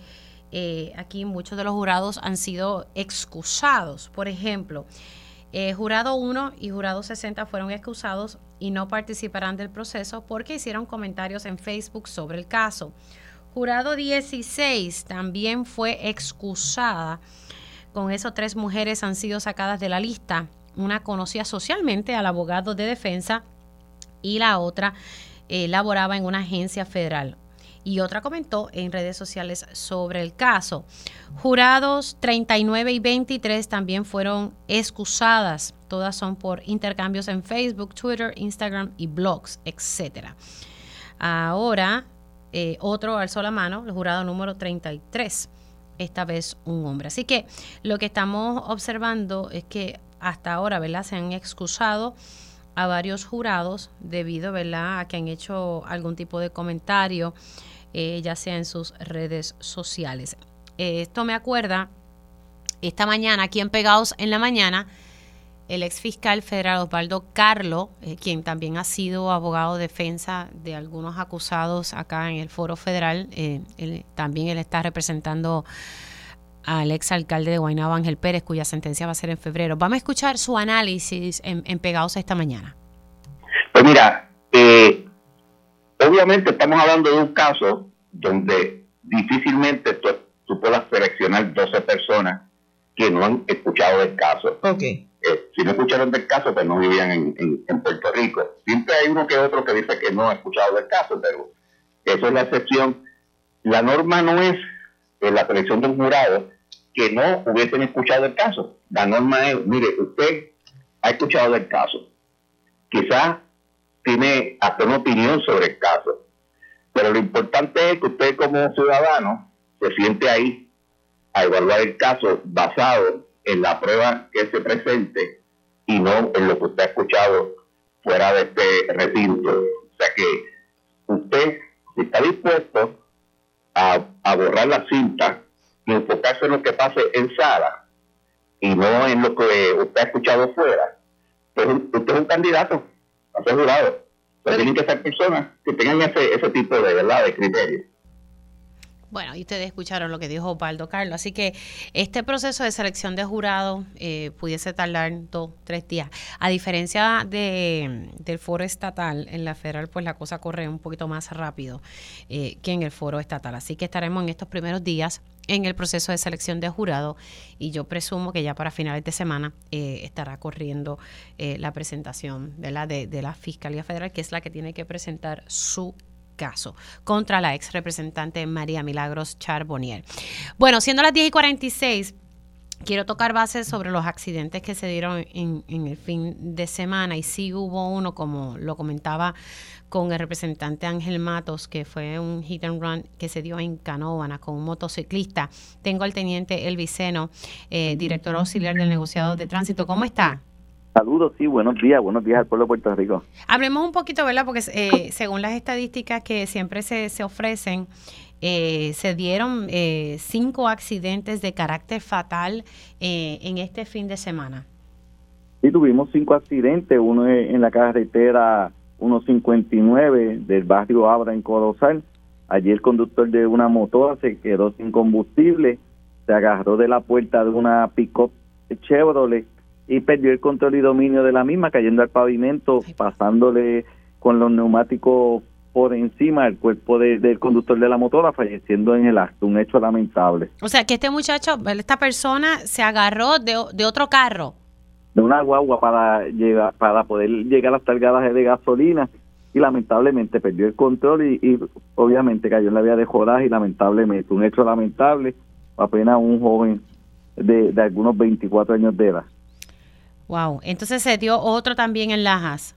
eh, aquí muchos de los jurados han sido excusados. Por ejemplo, eh, jurado 1 y jurado 60 fueron excusados y no participarán del proceso porque hicieron comentarios en Facebook sobre el caso. Jurado 16 también fue excusada. Con eso, tres mujeres han sido sacadas de la lista. Una conocía socialmente al abogado de defensa y la otra eh, laboraba en una agencia federal y otra comentó en redes sociales sobre el caso. Jurados 39 y 23 también fueron excusadas. Todas son por intercambios en Facebook, Twitter, Instagram y blogs, etc. Ahora, eh, otro alzó la mano, el jurado número 33, esta vez un hombre. Así que lo que estamos observando es que hasta ahora, ¿verdad? Se han excusado a varios jurados debido, ¿verdad?, a que han hecho algún tipo de comentario eh, ya sea en sus redes sociales. Eh, esto me acuerda, esta mañana, aquí en Pegados en la Mañana, el ex fiscal federal Osvaldo Carlo, eh, quien también ha sido abogado de defensa de algunos acusados acá en el foro federal, también él está representando al ex alcalde de Guaynabo, Ángel Pérez, cuya sentencia va a ser en febrero. Vamos a escuchar su análisis en, en Pegados esta mañana. Pues mira, Obviamente estamos hablando de un caso donde difícilmente tú, puedas seleccionar 12 personas que no han escuchado del caso. Okay. Eh, si no escucharon del caso, pues no vivían en, Puerto Rico. Siempre hay uno que otro que dice que no ha escuchado del caso, pero eso es la excepción. La norma no es en la selección de un jurado que no hubiesen escuchado el caso. La norma es, mire, usted ha escuchado del caso. Quizás tiene hasta una opinión sobre el caso. Pero lo importante es que usted como ciudadano se siente ahí a evaluar el caso basado en la prueba que se presente y no en lo que usted ha escuchado fuera de este recinto. O sea que usted, si está dispuesto a, borrar la cinta y enfocarse en lo que pase en sala y no en lo que usted ha escuchado fuera, pues usted es un candidato asegurado. Pero tienen que ser personas que tengan ese, ese tipo de verdad de criterios. Bueno, y ustedes escucharon lo que dijo Osvaldo Carlos. Así que este proceso de selección de jurado eh, pudiese tardar dos, tres días. A diferencia de, del foro estatal, en la federal, pues la cosa corre un poquito más rápido eh, que en el foro estatal. Así que estaremos en estos primeros días en el proceso de selección de jurado y yo presumo que ya para finales de semana eh, estará corriendo la presentación de la, de, de la Fiscalía Federal, que es la que tiene que presentar su caso contra la ex representante María Milagros Charbonnier. Bueno, siendo las 10 y 46, quiero tocar bases sobre los accidentes que se dieron en, el fin de semana y sí hubo uno, como lo comentaba con el representante Ángel Matos, que fue un hit and run que se dio en Canóvana con un motociclista. Tengo al teniente Elviceno, eh, director auxiliar del negociado de tránsito. ¿Cómo está? Saludos, sí, buenos días, buenos días al pueblo de Puerto Rico. Hablemos un poquito, ¿verdad? Porque eh, según las estadísticas que siempre se, se ofrecen, eh, se dieron eh, cinco accidentes de carácter fatal en este fin de semana. Sí, tuvimos cinco accidentes, uno en la carretera 159 del barrio Abra en Corozal, Allí el conductor de una motora se quedó sin combustible, se agarró de la puerta de una pick-up Chevrolet y perdió el control y dominio de la misma, cayendo al pavimento, pasándole con los neumáticos por encima el cuerpo del conductor de la motora, falleciendo en el acto, un hecho lamentable. O sea, que este muchacho, esta persona se agarró de, de otro carro. De una guagua para, llegar, para poder llegar hasta el garaje de gasolina y lamentablemente perdió el control y, obviamente cayó en la vía de Jorás y lamentablemente, un hecho lamentable, apenas un joven de, de algunos 24 años de edad. Wow, entonces se dio otro también en Lajas.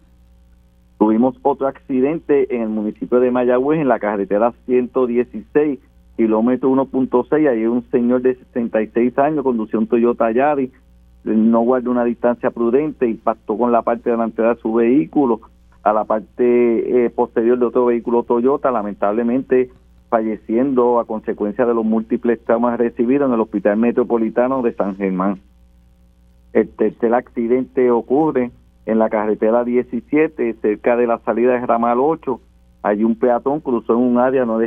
Tuvimos otro accidente en el municipio de Mayagüez, en la carretera 116, kilómetro 1.6. Ahí un señor de 66 años condució un Toyota Yaris, no guardó una distancia prudente, impactó con la parte delantera de su vehículo a la parte eh, posterior de otro vehículo Toyota, lamentablemente falleciendo a consecuencia de los múltiples traumas recibidos en el Hospital Metropolitano de San Germán. El tercer accidente ocurre en la carretera 17, cerca de la salida de Ramal 8. Hay un peatón cruzó en un área no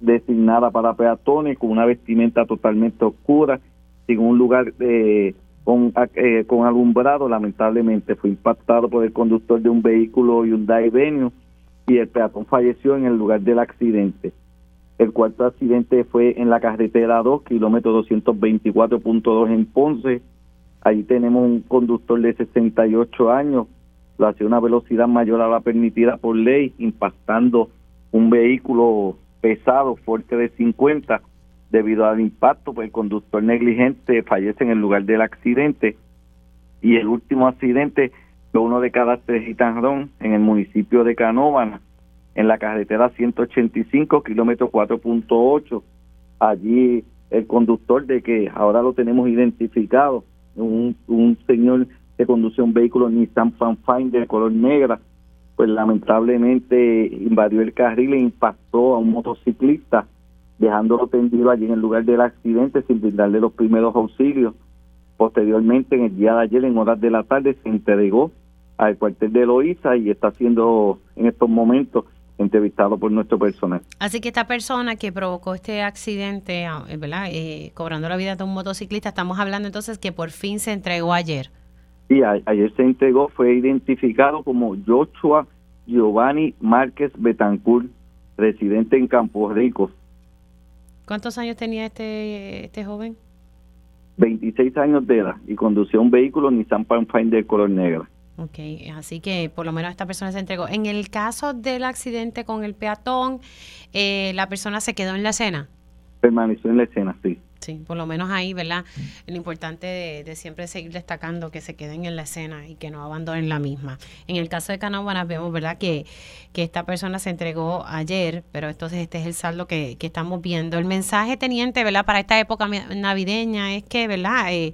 designada para peatones con una vestimenta totalmente oscura, sin un lugar eh, con, eh, con alumbrado. Lamentablemente fue impactado por el conductor de un vehículo Hyundai Venue y el peatón falleció en el lugar del accidente. El cuarto accidente fue en la carretera 2, kilómetro 224.2 en Ponce Ahí tenemos un conductor de 68 años, lo hacía una velocidad mayor a la permitida por ley, impactando un vehículo pesado, fuerte de 50. Debido al impacto, pues el conductor negligente fallece en el lugar del accidente. Y el último accidente fue uno de cada tres gitanrón en el municipio de Canóvana, en la carretera 185, kilómetro 4.8. Allí el conductor de que ahora lo tenemos identificado, un, un señor que conduce un vehículo Nissan Pathfinder de color negra, pues lamentablemente invadió el carril e impactó a un motociclista, dejándolo tendido allí en el lugar del accidente sin brindarle los primeros auxilios. Posteriormente, en el día de ayer, en horas de la tarde, se entregó al cuartel de Loíza y está siendo en estos momentos entrevistado por nuestro personal. Así que esta persona que provocó este accidente, ah, eh, ¿verdad? Eh, cobrando la vida de un motociclista, estamos hablando entonces que por fin se entregó ayer. Sí, ayer se entregó, fue identificado como Joshua Giovanni Márquez Betancourt, residente en Campo Rico. ¿Cuántos años tenía este, este joven? 26 años de edad y conducía un vehículo Nissan Pathfinder de color negro. Ok, así que por lo menos esta persona se entregó. En el caso del accidente con el peatón, eh, ¿la persona se quedó en la escena? Permaneció en la escena, sí. Sí, por lo menos ahí, ¿verdad? Lo importante de, siempre seguir destacando que se queden en la escena y que no abandonen la misma. En el caso de Canóvanas vemos, ¿verdad? Que, que esta persona se entregó ayer, pero entonces este es el saldo que, que estamos viendo. El mensaje, teniente, ¿verdad? Para esta época navideña es que, ¿verdad? Eh,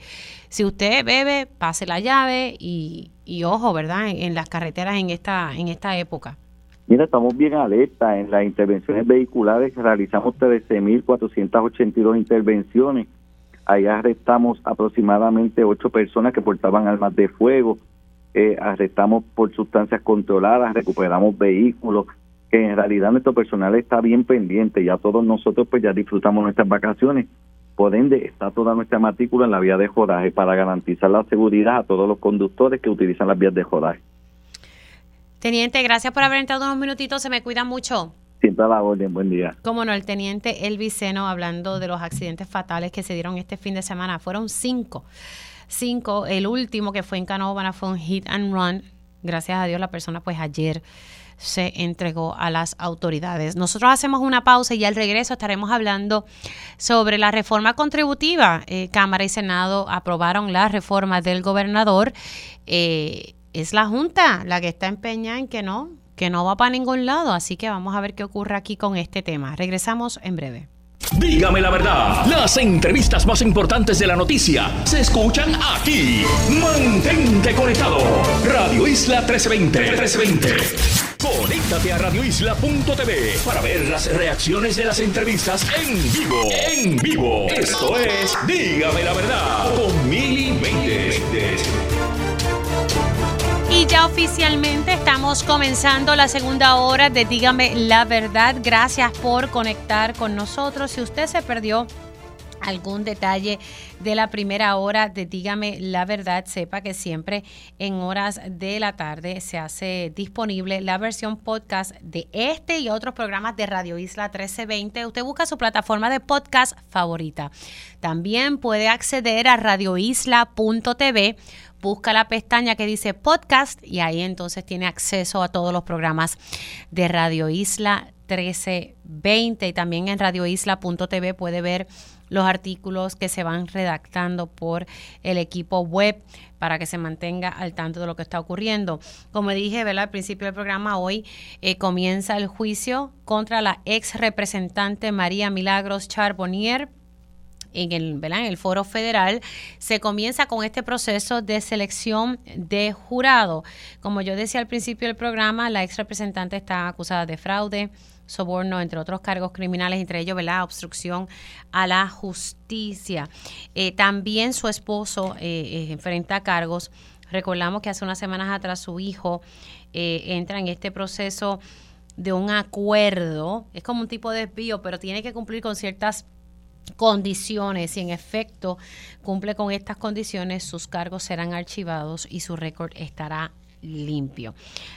si usted bebe, pase la llave y, y ojo, ¿verdad? En, las carreteras en esta, en esta época. Mira, estamos bien alerta en las intervenciones vehiculares, realizamos 13.482 intervenciones. Ahí arrestamos aproximadamente ocho personas que portaban armas de fuego, eh, arrestamos por sustancias controladas, recuperamos vehículos, que en realidad nuestro personal está bien pendiente, ya todos nosotros pues ya disfrutamos nuestras vacaciones, por ende está toda nuestra matrícula en la vía de jodaje para garantizar la seguridad a todos los conductores que utilizan las vías de jodaje. Teniente, gracias por haber entrado unos minutitos. Se me cuida mucho. Siempre a la orden. Buen día. Como no, el teniente Elvis Seno hablando de los accidentes fatales que se dieron este fin de semana. Fueron cinco. Cinco. El último que fue en Canóvana fue un hit and run. Gracias a Dios la persona pues ayer se entregó a las autoridades. Nosotros hacemos una pausa y al regreso estaremos hablando sobre la reforma contributiva. Eh, Cámara y Senado aprobaron la reforma del gobernador. Eh, es la Junta la que está empeñada en que no, que no va para ningún lado. Así que vamos a ver qué ocurre aquí con este tema. Regresamos en breve. Dígame la verdad, las entrevistas más importantes de la noticia se escuchan aquí. Mantente conectado. Radio Isla 1320. 1320. Conéctate a radioisla.tv para ver las reacciones de las entrevistas en vivo. En vivo. Esto es Dígame la verdad con Mili ya oficialmente estamos comenzando la segunda hora de Dígame la verdad. Gracias por conectar con nosotros. Si usted se perdió algún detalle de la primera hora de Dígame la verdad, sepa que siempre en horas de la tarde se hace disponible la versión podcast de este y otros programas de Radio Isla 1320. Usted busca su plataforma de podcast favorita. También puede acceder a radioisla.tv busca la pestaña que dice podcast y ahí entonces tiene acceso a todos los programas de Radio Isla 1320 y también en radioisla.tv puede ver los artículos que se van redactando por el equipo web para que se mantenga al tanto de lo que está ocurriendo. Como dije ¿verdad? al principio del programa, hoy eh, comienza el juicio contra la ex representante María Milagros Charbonnier en el, en el foro federal, se comienza con este proceso de selección de jurado. Como yo decía al principio del programa, la ex representante está acusada de fraude, soborno, entre otros cargos criminales, entre ellos ¿verdad? obstrucción a la justicia. Eh, también su esposo eh, eh, enfrenta cargos. Recordamos que hace unas semanas atrás su hijo entra en este proceso de un acuerdo. Es como un tipo de desvío, pero tiene que cumplir con ciertas condiciones y en efecto cumple con estas condiciones, sus cargos serán archivados y su récord estará limpio.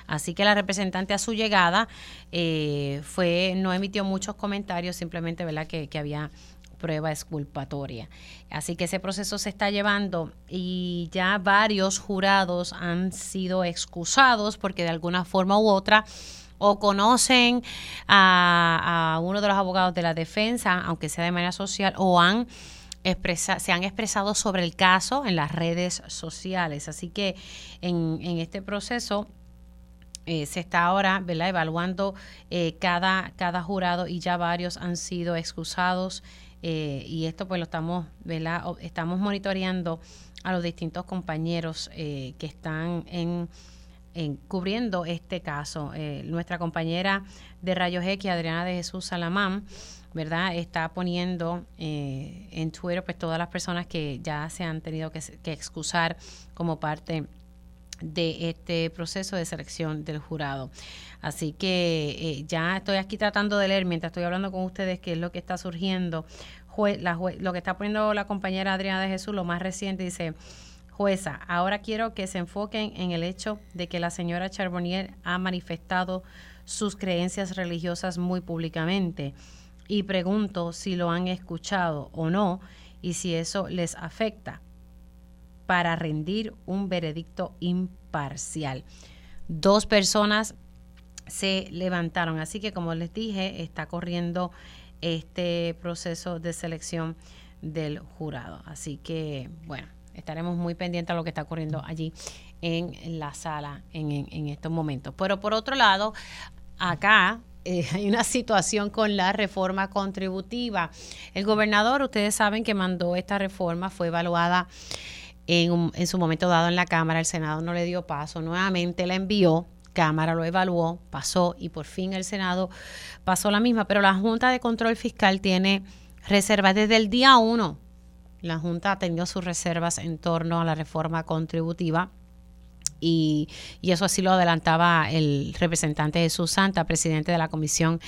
Así que la representante a su llegada eh, fue, no emitió muchos comentarios, simplemente ¿verdad? Que, que había prueba exculpatoria. Así que ese proceso se está llevando y ya varios jurados han sido excusados porque de alguna forma u otra o conocen a, uno de los abogados de la defensa, aunque sea de manera social, o han se han expresado sobre el caso en las redes sociales. Así que en, este proceso eh, se está ahora ¿verdad? evaluando eh, cada, cada jurado y ya varios han sido excusados eh, y esto pues lo estamos, ¿verdad? estamos monitoreando a los distintos compañeros que están en, en, cubriendo este caso. nuestra compañera de Rayos X, Adriana de Jesús Salamán, ¿verdad? Está poniendo eh, en Twitter pues todas las personas que ya se han tenido que, excusar como parte de este proceso de selección del jurado. Así que eh, ya estoy aquí tratando de leer mientras estoy hablando con ustedes qué es lo que está surgiendo. lo que está poniendo la compañera Adriana de Jesús, lo más reciente, dice, jueza, ahora quiero que se enfoquen en el hecho de que la señora Charbonnier ha manifestado sus creencias religiosas muy públicamente y pregunto si lo han escuchado o no y si eso les afecta para rendir un veredicto imparcial. Dos personas se levantaron, así que como les dije, está corriendo este proceso de selección del jurado. Así que, bueno, estaremos muy pendientes a lo que está ocurriendo allí en la sala en, estos momentos. Pero por otro lado, acá eh, hay una situación con la reforma contributiva. El gobernador, ustedes saben que mandó esta reforma, fue evaluada en, en su momento dado en la Cámara, el Senado no le dio paso, nuevamente la envió, Cámara lo evaluó, pasó y por fin el Senado pasó la misma, pero la Junta de Control Fiscal tiene reservas desde el día uno. La Junta ha tenido sus reservas en torno a la reforma contributiva y, eso así lo adelantaba el representante Jesús Santa, presidente de la Comisión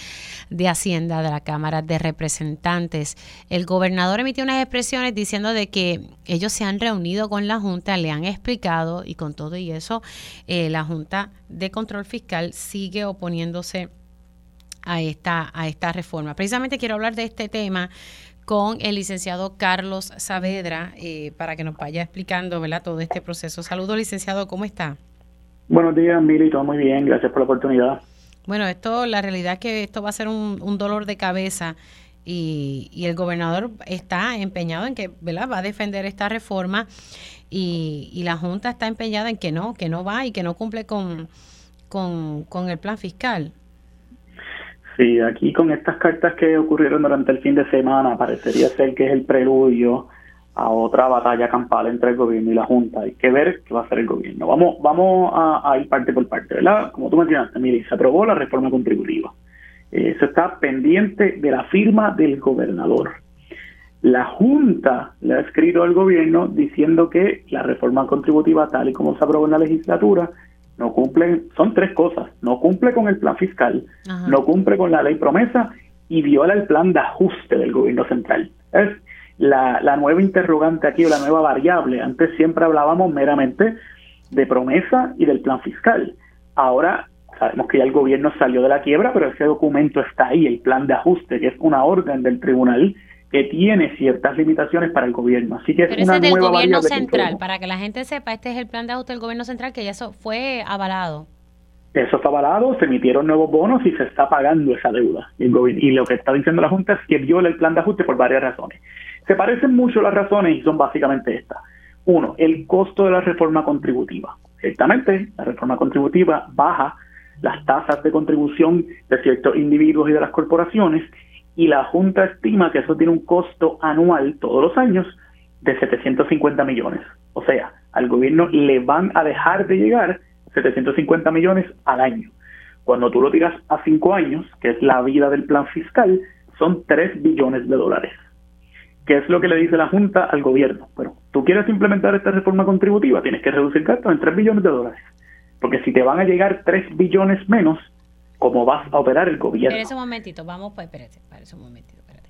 de Hacienda de la Cámara de Representantes. El gobernador emitió unas expresiones diciendo de que ellos se han reunido con la Junta, le han explicado y con todo y eso eh, la Junta de Control Fiscal sigue oponiéndose a esta, a esta reforma. Precisamente quiero hablar de este tema con el licenciado Carlos Saavedra eh, para que nos vaya explicando ¿verdad? todo este proceso. Saludos, licenciado, ¿cómo está? Buenos días, Mili, todo muy bien, gracias por la oportunidad. Bueno, esto, la realidad es que esto va a ser un, dolor de cabeza y, y, el gobernador está empeñado en que ¿verdad? va a defender esta reforma y, y, la Junta está empeñada en que no, que no va y que no cumple con, con, con el plan fiscal. Sí, aquí con estas cartas que ocurrieron durante el fin de semana, parecería ser que es el preludio a otra batalla campal entre el gobierno y la Junta. Hay que ver qué va a hacer el gobierno. Vamos, vamos a, ir parte por parte, ¿verdad? Como tú mencionaste, mire, se aprobó la reforma contributiva. Eso está pendiente de la firma del gobernador. La Junta le ha escrito al gobierno diciendo que la reforma contributiva, tal y como se aprobó en la legislatura, no cumple, son tres cosas, no cumple con el plan fiscal, no cumple con la ley promesa y viola el plan de ajuste del gobierno central. Es la, la nueva interrogante aquí o la nueva variable. Antes siempre hablábamos meramente de promesa y del plan fiscal. Ahora sabemos que ya el gobierno salió de la quiebra, pero ese documento está ahí, el plan de ajuste, que es una orden del tribunal que tiene ciertas limitaciones para el gobierno. Así que es una del nueva gobierno central, para que la gente sepa, este es el plan de ajuste del gobierno central que ya eso fue avalado. Eso está avalado, se emitieron nuevos bonos y se está pagando esa deuda. Y, y lo que está diciendo la Junta es que viola el plan de ajuste por varias razones. Se parecen mucho las razones y son básicamente estas. Uno, el costo de la reforma contributiva. Ciertamente, la reforma contributiva baja las tasas de contribución de ciertos individuos y de las corporaciones y la Junta estima que eso tiene un costo anual todos los años de 750 millones. O sea, al gobierno le van a dejar de llegar 750 millones al año. Cuando tú lo tiras a cinco años, que es la vida del plan fiscal, son 3 billones de dólares. ¿Qué es lo que le dice la Junta al gobierno? Bueno, tú quieres implementar esta reforma contributiva, tienes que reducir gastos en 3 billones de dólares. Porque si te van a llegar 3 billones menos, cómo vas a operar el gobierno. Espérate un momentito, vamos, pues, espérate, espérate un momentito, espérate.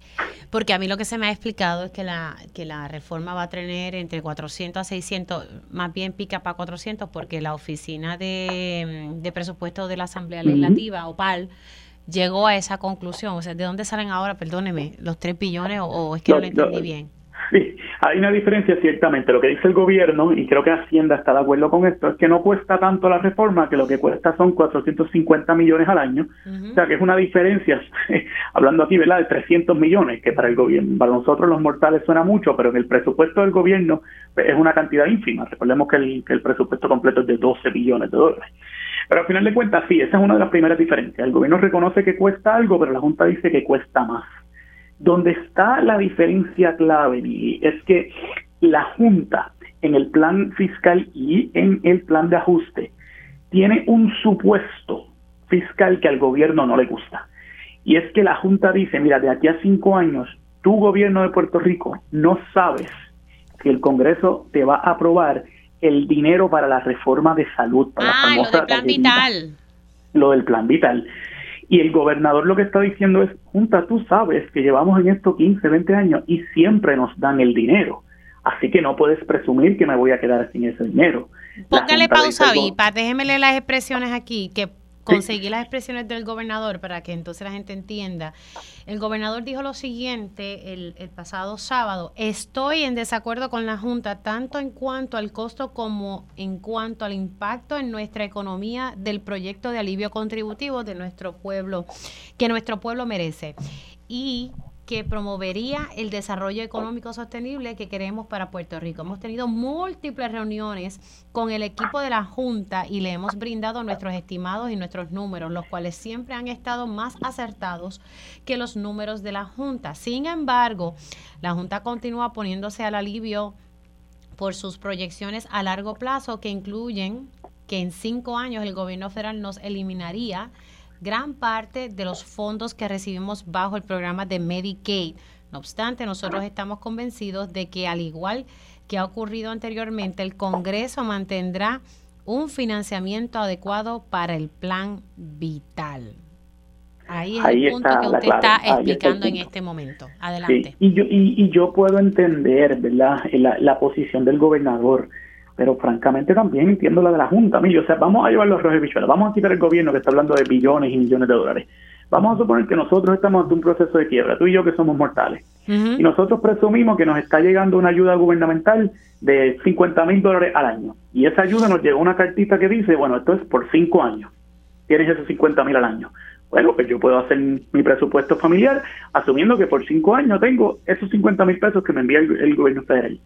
Porque a mí lo que se me ha explicado es que la, que la reforma va a tener entre 400 a 600, más bien pica para 400, porque la oficina de, de presupuesto de la Asamblea Legislativa, OPAL, llegó a esa conclusión. O sea, ¿de dónde salen ahora, perdóneme, los 3 billones o, es que no lo entendí bien? Sí, hay una diferencia ciertamente. Lo que dice el gobierno, y creo que Hacienda está de acuerdo con esto, es que no cuesta tanto la reforma, que lo que cuesta son 450 millones al año. O sea, que es una diferencia, hablando aquí, ¿verdad?, de 300 millones, que para el gobierno, para nosotros los mortales suena mucho, pero en el presupuesto del gobierno pues, es una cantidad ínfima. Recordemos que el, que el presupuesto completo es de 12 billones de dólares. Pero al final de cuentas, sí, esa es una de las primeras diferencias. El gobierno reconoce que cuesta algo, pero la Junta dice que cuesta más. Donde está la diferencia clave, es que la Junta en el plan fiscal y en el plan de ajuste tiene un supuesto fiscal que al gobierno no le gusta. Y es que la Junta dice, mira, de aquí a cinco años, tu gobierno de Puerto Rico no sabes que el Congreso te va a aprobar el dinero para la reforma de salud. Para ah, lo del plan vital. Lo del plan vital. Y el gobernador lo que está diciendo es, Junta, tú sabes que llevamos en esto 15, 20 años y siempre nos dan el dinero. Así que no puedes presumir que me voy a quedar sin ese dinero. Póngale pausa, Vipa. Déjeme leer las expresiones aquí, que conseguí las expresiones del gobernador para que entonces la gente entienda. El gobernador dijo lo siguiente el, pasado sábado, estoy en desacuerdo con la Junta tanto en cuanto al costo como en cuanto al impacto en nuestra economía del proyecto de alivio contributivo de nuestro pueblo, que nuestro pueblo merece. Y que promovería el desarrollo económico sostenible que queremos para Puerto Rico. Hemos tenido múltiples reuniones con el equipo de la Junta y le hemos brindado nuestros estimados y nuestros números, los cuales siempre han estado más acertados que los números de la Junta. Sin embargo, la Junta continúa poniéndose al alivio por sus proyecciones a largo plazo que incluyen que en cinco años el gobierno federal nos eliminaría gran parte de los fondos que recibimos bajo el programa de Medicaid. No obstante, nosotros estamos convencidos de que al igual que ha ocurrido anteriormente, el Congreso mantendrá un financiamiento adecuado para el plan vital. Ahí es el punto que usted está explicando en este momento. Adelante. Y, yo, y, yo puedo entender ¿verdad? La, la posición del gobernador pero francamente también entiendo la de la Junta. Mí, o sea, vamos a llevar los rojos bichuelas, vamos a quitar el gobierno que está hablando de billones y millones de dólares. Vamos a suponer que nosotros estamos ante un proceso de quiebra, tú y yo que somos mortales. Y nosotros presumimos que nos está llegando una ayuda gubernamental de 50 mil dólares al año. Y esa ayuda nos llegó una cartita que dice, bueno, esto es por cinco años. Tienes esos 50 mil al año. Bueno, pues yo puedo hacer mi presupuesto familiar asumiendo que por cinco años tengo esos 50 mil pesos que me envía el gobierno federal.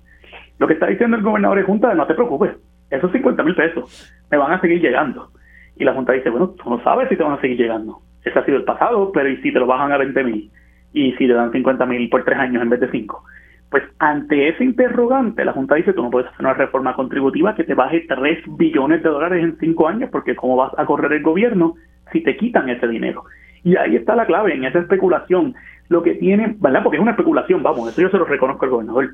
Lo que está diciendo el gobernador de Junta no te preocupes, esos 50 mil pesos me van a seguir llegando. Y la Junta dice, bueno, tú no sabes si te van a seguir llegando. Ese ha sido el pasado, pero ¿y si te lo bajan a 20 mil? ¿Y si te dan 50 mil por tres años en vez de cinco? Pues ante ese interrogante, la Junta dice, tú no puedes hacer una reforma contributiva que te baje 3 billones de dólares en cinco años, porque ¿cómo vas a correr el gobierno si te quitan ese dinero? Y ahí está la clave, en esa especulación. Lo que tiene, ¿verdad? Porque es una especulación, vamos, eso yo se lo reconozco al gobernador.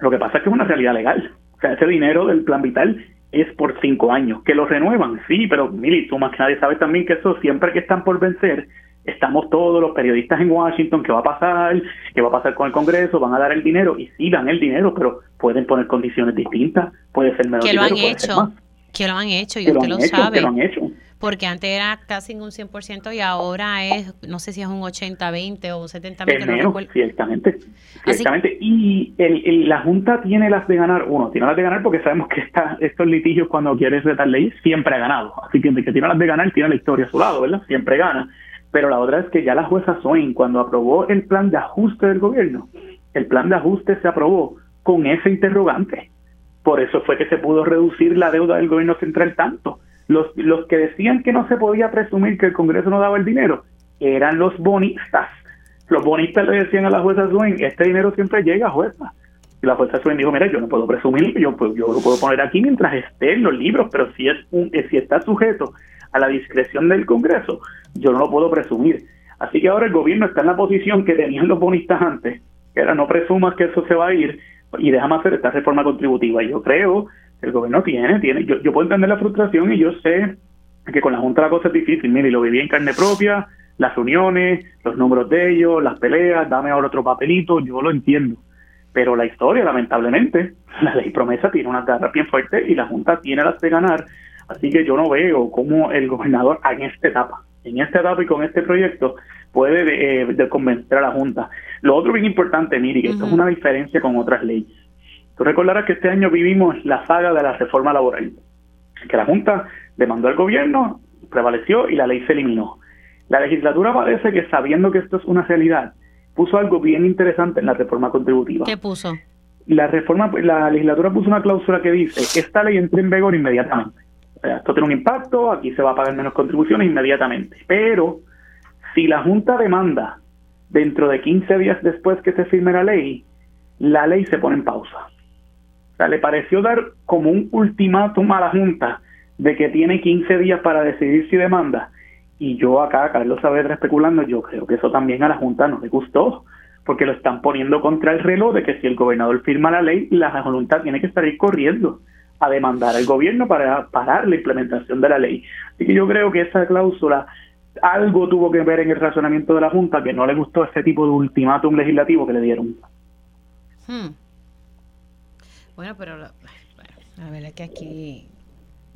Lo que pasa es que es una realidad legal. O sea, ese dinero del plan vital es por cinco años. Que lo renuevan, sí, pero Mili, tú más que nadie sabes también que eso siempre que están por vencer, estamos todos los periodistas en Washington, ¿qué va a pasar? ¿Qué va a pasar con el Congreso? Van a dar el dinero y sí dan el dinero, pero pueden poner condiciones distintas, puede ser menos que lo dinero, han hecho, que lo han hecho y lo usted lo hecho, sabe. que lo han hecho. Porque antes era casi un 100% y ahora es, no sé si es un 80-20 o 70-20, Es no menos, recuerdo. ciertamente. ciertamente. Y el- el- la Junta tiene las de ganar. Uno, tiene las de ganar porque sabemos que esta, estos litigios, cuando quieres retar leyes, siempre ha ganado. Así que el que tiene las de ganar, tiene la historia a su lado, ¿verdad? Siempre gana. Pero la otra es que ya la jueza Swain, cuando aprobó el plan de ajuste del gobierno, el plan de ajuste se aprobó con ese interrogante. Por eso fue que se pudo reducir la deuda del gobierno central tanto. Los, los que decían que no se podía presumir que el Congreso no daba el dinero eran los bonistas. Los bonistas le decían a la jueza Swain, este dinero siempre llega, jueza. Y la jueza Swain dijo, mira, yo no puedo presumir, yo, yo lo puedo poner aquí mientras esté en los libros, pero si, es un, eh, si está sujeto a la discreción del Congreso, yo no lo puedo presumir. Así que ahora el gobierno está en la posición que tenían los bonistas antes, que era no presumas que eso se va a ir y déjame hacer esta reforma contributiva. Yo creo el gobierno tiene, tiene, yo, yo puedo entender la frustración y yo sé que con la Junta la cosa es difícil. Mire, lo viví en carne propia, las reuniones, los números de ellos, las peleas, dame ahora otro papelito, yo lo entiendo. Pero la historia, lamentablemente, la ley promesa tiene unas garras bien fuertes y la Junta tiene las de ganar. Así que yo no veo cómo el gobernador en esta etapa, en esta etapa y con este proyecto, puede eh, de convencer a la Junta. Lo otro bien importante, Miri, que esto es una diferencia con otras leyes. Tú recordarás que este año vivimos la saga de la reforma laboral, que la Junta demandó al gobierno, prevaleció y la ley se eliminó. La legislatura parece que sabiendo que esto es una realidad, puso algo bien interesante en la reforma contributiva. ¿Qué puso? La reforma, la legislatura puso una cláusula que dice que esta ley entre en vigor inmediatamente. Esto tiene un impacto, aquí se va a pagar menos contribuciones inmediatamente. Pero si la Junta demanda dentro de 15 días después que se firme la ley, la ley se pone en pausa. Sea, le pareció dar como un ultimátum a la Junta de que tiene 15 días para decidir si demanda. Y yo acá, Carlos Saavedra especulando, yo creo que eso también a la Junta no le gustó, porque lo están poniendo contra el reloj de que si el gobernador firma la ley, la Junta tiene que salir corriendo a demandar al gobierno para parar la implementación de la ley. Así que yo creo que esa cláusula algo tuvo que ver en el razonamiento de la Junta que no le gustó ese tipo de ultimátum legislativo que le dieron. Hmm. Bueno, pero la, bueno, la verdad es que aquí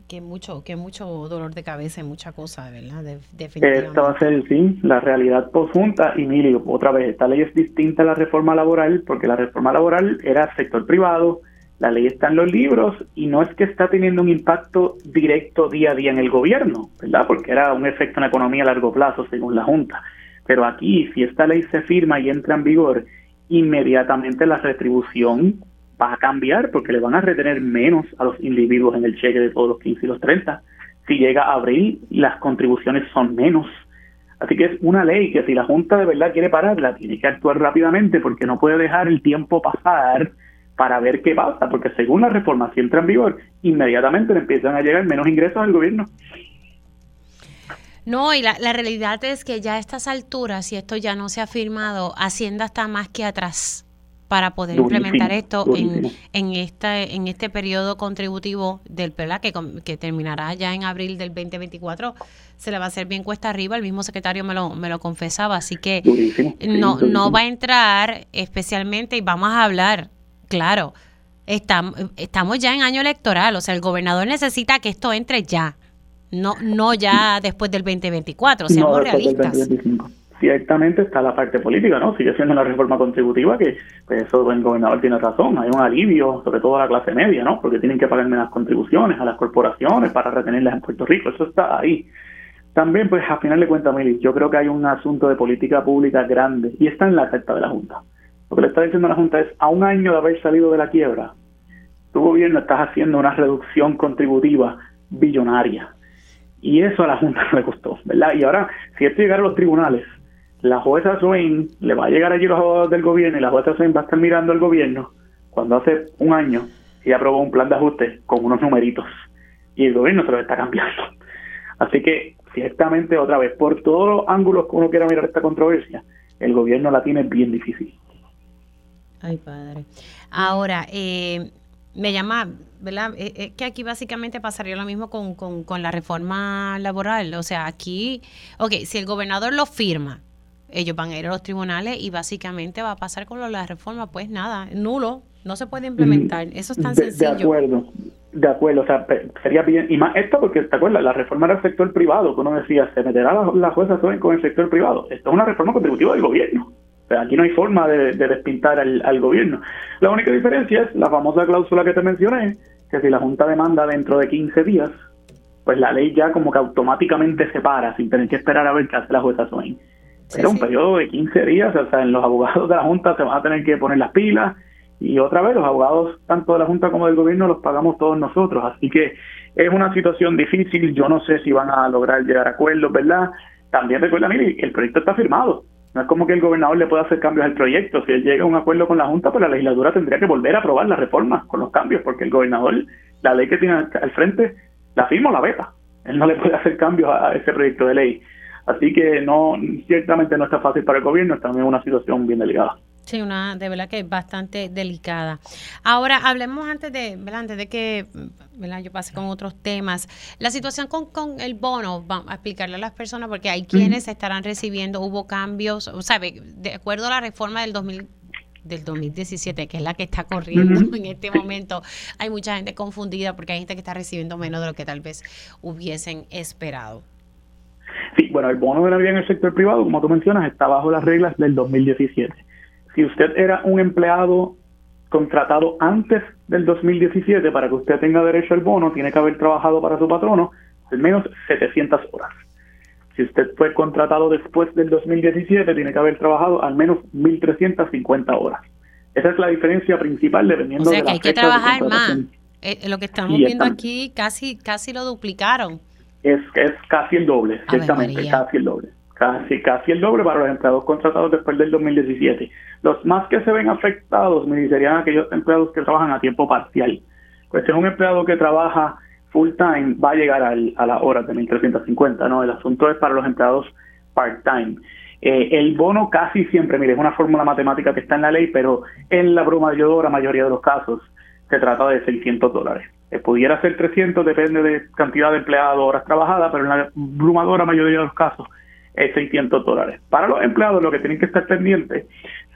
que mucho que mucho dolor de cabeza y mucha cosa, ¿verdad? De, definitivamente. Esta va a ser, sí, la realidad posjunta. Y mire, otra vez, esta ley es distinta a la reforma laboral, porque la reforma laboral era sector privado, la ley está en los libros y no es que está teniendo un impacto directo día a día en el gobierno, ¿verdad? Porque era un efecto en la economía a largo plazo, según la Junta. Pero aquí, si esta ley se firma y entra en vigor, inmediatamente la retribución va a cambiar porque le van a retener menos a los individuos en el cheque de todos los 15 y los 30. Si llega abril, las contribuciones son menos. Así que es una ley que si la Junta de verdad quiere pararla, tiene que actuar rápidamente porque no puede dejar el tiempo pasar para ver qué pasa, porque según la reforma, si entra en vigor, inmediatamente le empiezan a llegar menos ingresos al gobierno. No, y la, la realidad es que ya a estas alturas, si esto ya no se ha firmado, Hacienda está más que atrás para poder implementar esto en, en, esta, en este periodo contributivo del PELA que, que terminará ya en abril del 2024. Se le va a hacer bien cuesta arriba, el mismo secretario me lo, me lo confesaba, así que Durísimo, no, no va a entrar especialmente, y vamos a hablar, claro, estamos, estamos ya en año electoral, o sea, el gobernador necesita que esto entre ya, no, no ya después del 2024, seamos No, después del realistas. 2025. Ciertamente está la parte política, ¿no? Sigue siendo una reforma contributiva que, pues eso el gobernador tiene razón, hay un alivio, sobre todo a la clase media, ¿no? Porque tienen que pagar menos contribuciones a las corporaciones para retenerlas en Puerto Rico, eso está ahí. También, pues, a final de cuentas, Mili, yo creo que hay un asunto de política pública grande y está en la carta de la Junta. Lo que le está diciendo la Junta es, a un año de haber salido de la quiebra, tu gobierno estás haciendo una reducción contributiva billonaria. Y eso a la Junta no le gustó, ¿verdad? Y ahora, si esto llegara a los tribunales, la jueza Swain le va a llegar allí los abogados del gobierno y la jueza Swain va a estar mirando al gobierno cuando hace un año ella aprobó un plan de ajuste con unos numeritos y el gobierno se lo está cambiando. Así que, ciertamente, otra vez, por todos los ángulos que uno quiera mirar esta controversia, el gobierno la tiene bien difícil. Ay, padre. Ahora, eh, me llama, ¿verdad? Es, es que aquí básicamente pasaría lo mismo con, con, con la reforma laboral. O sea, aquí, ok, si el gobernador lo firma, ellos van a ir a los tribunales y básicamente va a pasar con la reforma, pues nada, nulo, no se puede implementar. Eso es tan de, sencillo. De acuerdo, de acuerdo, o sea, sería bien, y más esto porque, ¿te acuerdas? La reforma era el sector privado, que uno decía, se meterá la, la jueza Soben con el sector privado. Esto es una reforma contributiva del gobierno. O sea, aquí no hay forma de, de despintar al, al gobierno. La única diferencia es la famosa cláusula que te mencioné, que si la Junta demanda dentro de 15 días, pues la ley ya como que automáticamente se para sin tener que esperar a ver qué hace la jueza Soben. Era un periodo de 15 días, o sea, en los abogados de la Junta se van a tener que poner las pilas y otra vez los abogados tanto de la Junta como del gobierno los pagamos todos nosotros, así que es una situación difícil, yo no sé si van a lograr llegar a acuerdos, ¿verdad? También recuerda, mire, el proyecto está firmado, no es como que el gobernador le pueda hacer cambios al proyecto, si él llega a un acuerdo con la Junta, pues la legislatura tendría que volver a aprobar la reforma con los cambios, porque el gobernador, la ley que tiene al frente, la firma o la veta, él no le puede hacer cambios a ese proyecto de ley. Así que no, ciertamente no está fácil para el gobierno, también es una situación bien delicada. Sí, una de verdad que es bastante delicada. Ahora, hablemos antes de, ¿verdad? Antes de que ¿verdad? yo pase con otros temas. La situación con, con el bono, vamos a explicarle a las personas, porque hay quienes estarán recibiendo, hubo cambios, o sea, de acuerdo a la reforma del 2000 del 2017, que es la que está corriendo en este momento, hay mucha gente confundida porque hay gente que está recibiendo menos de lo que tal vez hubiesen esperado. Sí, bueno, el bono de Navidad en el sector privado, como tú mencionas, está bajo las reglas del 2017. Si usted era un empleado contratado antes del 2017, para que usted tenga derecho al bono, tiene que haber trabajado para su patrono al menos 700 horas. Si usted fue contratado después del 2017, tiene que haber trabajado al menos 1.350 horas. Esa es la diferencia principal O dependiendo sea de que la hay que fecha de trabajar más. Eh, lo que estamos viendo aquí casi casi lo duplicaron. Es, es casi el doble, ciertamente, casi el doble. Casi, casi el doble para los empleados contratados después del 2017. Los más que se ven afectados, me serían aquellos empleados que trabajan a tiempo parcial. Pues si es un empleado que trabaja full time, va a llegar al- a las horas de 1.350, ¿no? El asunto es para los empleados part time. Eh, el bono casi siempre, mire, es una fórmula matemática que está en la ley, pero en la abrumadora mayoría de los casos se trata de 600 dólares. Eh, pudiera ser 300, depende de cantidad de empleados, horas trabajadas, pero en la abrumadora mayoría de los casos es 600 dólares. Para los empleados lo que tienen que estar pendientes,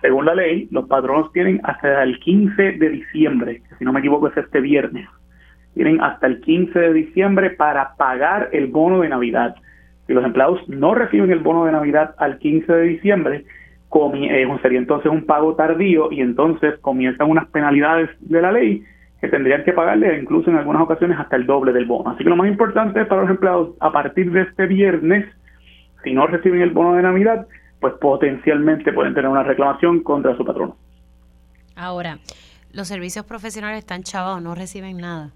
según la ley, los patronos tienen hasta el 15 de diciembre, que si no me equivoco es este viernes, tienen hasta el 15 de diciembre para pagar el bono de Navidad. Si los empleados no reciben el bono de Navidad al 15 de diciembre, eh, sería entonces un pago tardío y entonces comienzan unas penalidades de la ley que tendrían que pagarle incluso en algunas ocasiones hasta el doble del bono. Así que lo más importante es para los empleados a partir de este viernes, si no reciben el bono de Navidad, pues potencialmente pueden tener una reclamación contra su patrono. Ahora, los servicios profesionales están chavados, no reciben nada.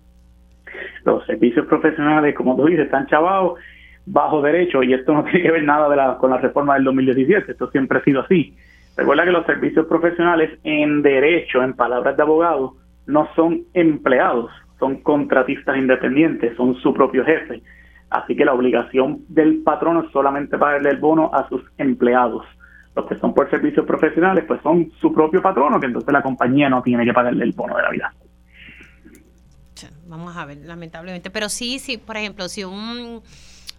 Los servicios profesionales, como tú dices, están chavados bajo derecho y esto no tiene que ver nada de la, con la reforma del 2017, esto siempre ha sido así. Recuerda que los servicios profesionales en derecho, en palabras de abogado, no son empleados, son contratistas independientes, son su propio jefe. Así que la obligación del patrono es solamente pagarle el bono a sus empleados. Los que son por servicios profesionales, pues son su propio patrono, que entonces la compañía no tiene que pagarle el bono de la vida. Vamos a ver, lamentablemente. Pero sí, sí, por ejemplo, si un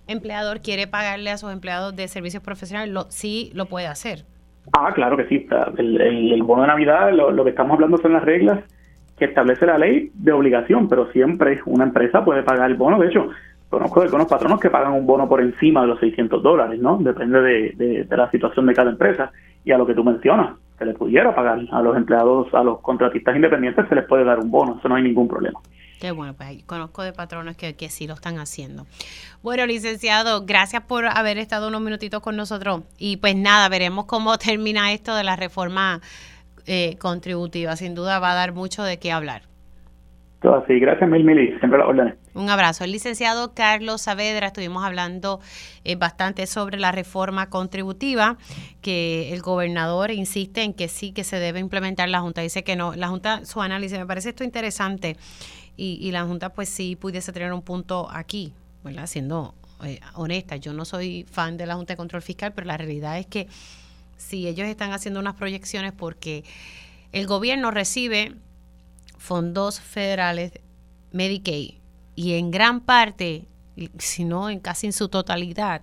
empleador quiere pagarle a sus empleados de servicios profesionales, lo, sí lo puede hacer. Ah, claro que sí. El, el- el bono de Navidad, lo, lo que estamos hablando son las reglas que establece la ley de obligación, pero siempre una empresa puede pagar el bono. De hecho, conozco de algunos patronos que pagan un bono por encima de los 600 dólares, ¿no? Depende de, de- la situación de cada empresa. Y a lo que tú mencionas, se le pudiera pagar a los empleados, a los contratistas independientes, se les puede dar un bono. Eso no hay ningún problema. Qué bueno, pues conozco de patronos que, que sí lo están haciendo. Bueno, licenciado, gracias por haber estado unos minutitos con nosotros. Y pues nada, veremos cómo termina esto de la reforma eh, contributiva. Sin duda va a dar mucho de qué hablar. Todo así. Gracias mil, mil siempre las órdenes. Un abrazo. El licenciado Carlos Saavedra, estuvimos hablando eh, bastante sobre la reforma contributiva, que el gobernador insiste en que sí, que se debe implementar. La Junta dice que no. La Junta, su análisis, me parece esto interesante. Y, y la Junta, pues sí, pudiese tener un punto aquí, ¿verdad? Siendo eh, honesta, yo no soy fan de la Junta de Control Fiscal, pero la realidad es que si ellos están haciendo unas proyecciones porque el gobierno recibe fondos federales Medicaid y en gran parte, si no en casi en su totalidad,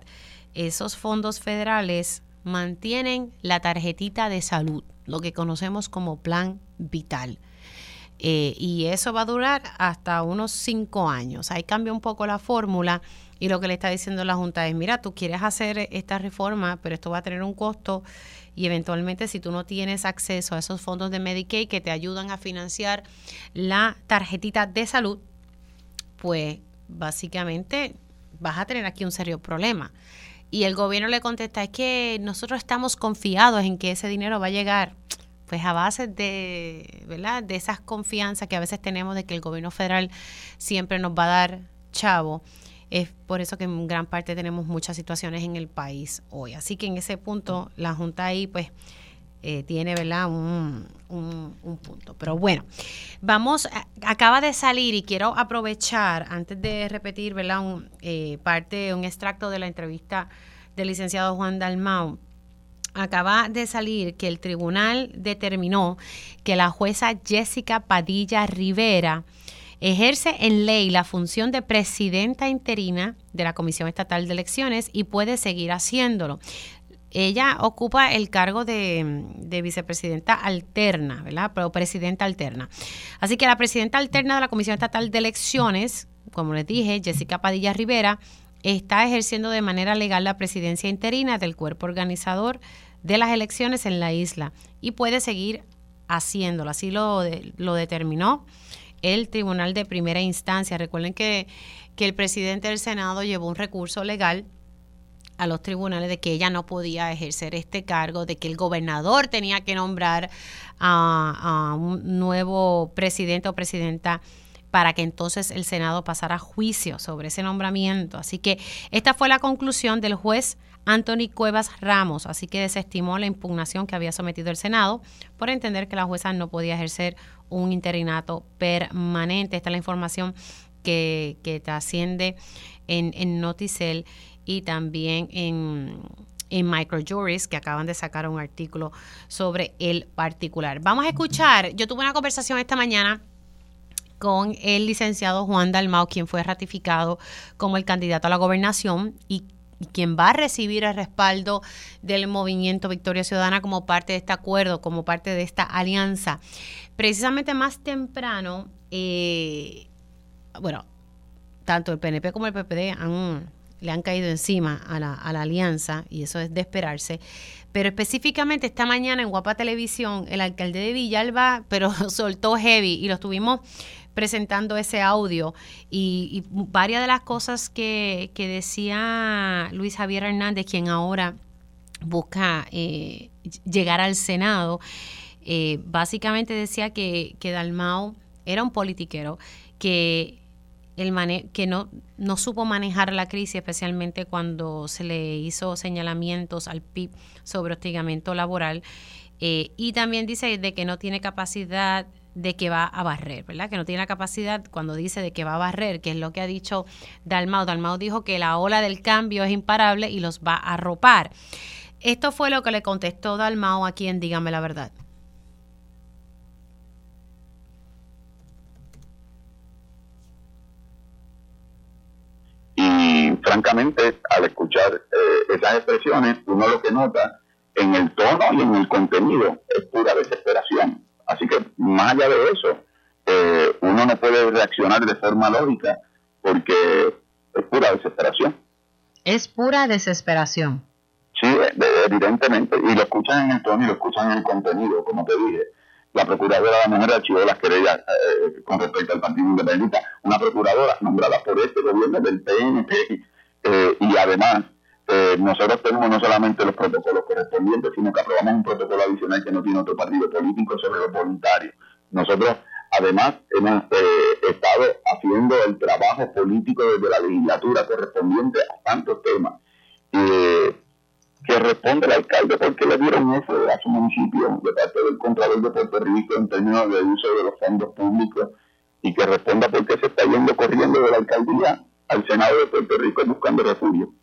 esos fondos federales mantienen la tarjetita de salud, lo que conocemos como plan vital. Eh, y eso va a durar hasta unos cinco años. Ahí cambia un poco la fórmula y lo que le está diciendo la Junta es, mira, tú quieres hacer esta reforma, pero esto va a tener un costo y eventualmente si tú no tienes acceso a esos fondos de Medicaid que te ayudan a financiar la tarjetita de salud, pues básicamente vas a tener aquí un serio problema. Y el gobierno le contesta, es que nosotros estamos confiados en que ese dinero va a llegar pues a base de, ¿verdad? de esas confianzas que a veces tenemos de que el gobierno federal siempre nos va a dar chavo. Es por eso que en gran parte tenemos muchas situaciones en el país hoy. Así que en ese punto la Junta ahí pues eh, tiene ¿verdad? Un, un, punto. Pero bueno, vamos, acaba de salir y quiero aprovechar antes de repetir ¿verdad? Un, eh, parte, un extracto de la entrevista del licenciado Juan Dalmau acaba de salir que el tribunal determinó que la jueza Jessica Padilla Rivera ejerce en ley la función de presidenta interina de la Comisión Estatal de Elecciones y puede seguir haciéndolo. Ella ocupa el cargo de, vicepresidenta alterna, ¿verdad? Pero presidenta alterna. Así que la presidenta alterna de la Comisión Estatal de Elecciones, como les dije, Jessica Padilla Rivera, está ejerciendo de manera legal la presidencia interina del cuerpo organizador de las elecciones en la isla y puede seguir haciéndolo. Así lo, lo determinó el Tribunal de Primera Instancia. Recuerden que, que el presidente del Senado llevó un recurso legal a los tribunales de que ella no podía ejercer este cargo, de que el gobernador tenía que nombrar a, a un nuevo presidente o presidenta para que entonces el Senado pasara juicio sobre ese nombramiento. Así que esta fue la conclusión del juez Anthony Cuevas Ramos, así que desestimó la impugnación que había sometido el Senado por entender que la jueza no podía ejercer un interinato permanente. Esta es la información que, que trasciende en, en Noticel y también en, en Microjuris, que acaban de sacar un artículo sobre el particular. Vamos a escuchar, yo tuve una conversación esta mañana con el licenciado Juan Dalmau, quien fue ratificado como el candidato a la gobernación y quien va a recibir el respaldo del movimiento Victoria Ciudadana como parte de este acuerdo, como parte de esta alianza. Precisamente más temprano, eh, bueno, tanto el PNP como el PPD han, le han caído encima a la, alianza y eso es de esperarse. Pero específicamente esta mañana en Guapa Televisión, el alcalde de Villalba, pero soltó heavy y lo estuvimos presentando ese audio y, varias de las cosas que, decía Luis Javier Hernández, quien ahora busca eh, llegar al Senado, eh, básicamente decía que, que Dalmau era un politiquero, que, el que no, no supo manejar la crisis, especialmente cuando se le hizo señalamientos al PIB sobre hostigamiento laboral. Eh, y también dice de que no tiene capacidad de que va a barrer, ¿verdad? Que no tiene la capacidad cuando dice de que va a barrer, que es lo que ha dicho Dalmau. Dalmau dijo que la ola del cambio es imparable y los va a arropar. Esto fue lo que le contestó Dalmau aquí en Dígame la verdad. Y francamente, al escuchar eh, esas expresiones, uno lo que nota en el tono y en el contenido es pura desesperación Así que más allá de eso, eh, uno no puede reaccionar de forma lógica porque es pura desesperación. Es pura desesperación. Sí, evidentemente, y lo escuchan en el tono y lo escuchan en el contenido, como te dije. La procuradora de la mujer archivó las querellas eh, con respecto al Partido Independiente, una procuradora nombrada por este gobierno del PNP, eh, y además eh, nosotros tenemos no solamente los protocolos correspondientes, sino que aprobamos un protocolo adicional que no tiene otro partido político sobre los voluntarios. Nosotros, además, hemos eh, estado haciendo el trabajo político desde la legislatura correspondiente a tantos temas eh, que responde el alcalde porque le dieron eso a su municipio de parte del Contralor de Puerto Rico en términos de uso de los fondos públicos y que responda por qué se está yendo corriendo de la alcaldía al Senado de Puerto Rico buscando refugio.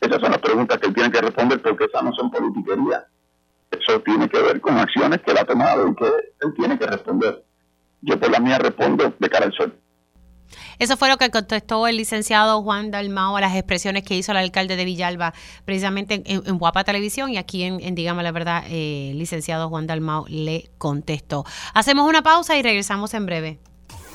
Esas son las preguntas que él tiene que responder porque esas no son politiquería. Eso tiene que ver con acciones que él ha tomado y que él tiene que responder. yo por la mía respondo de cara al sol. Eso fue lo que contestó el licenciado Juan Dalmao a las expresiones que hizo el alcalde de Villalba, precisamente en, Guapa Televisión, y aquí en, en Dígame la Verdad, eh, el licenciado Juan Dalmao le contestó. Hacemos una pausa y regresamos en breve.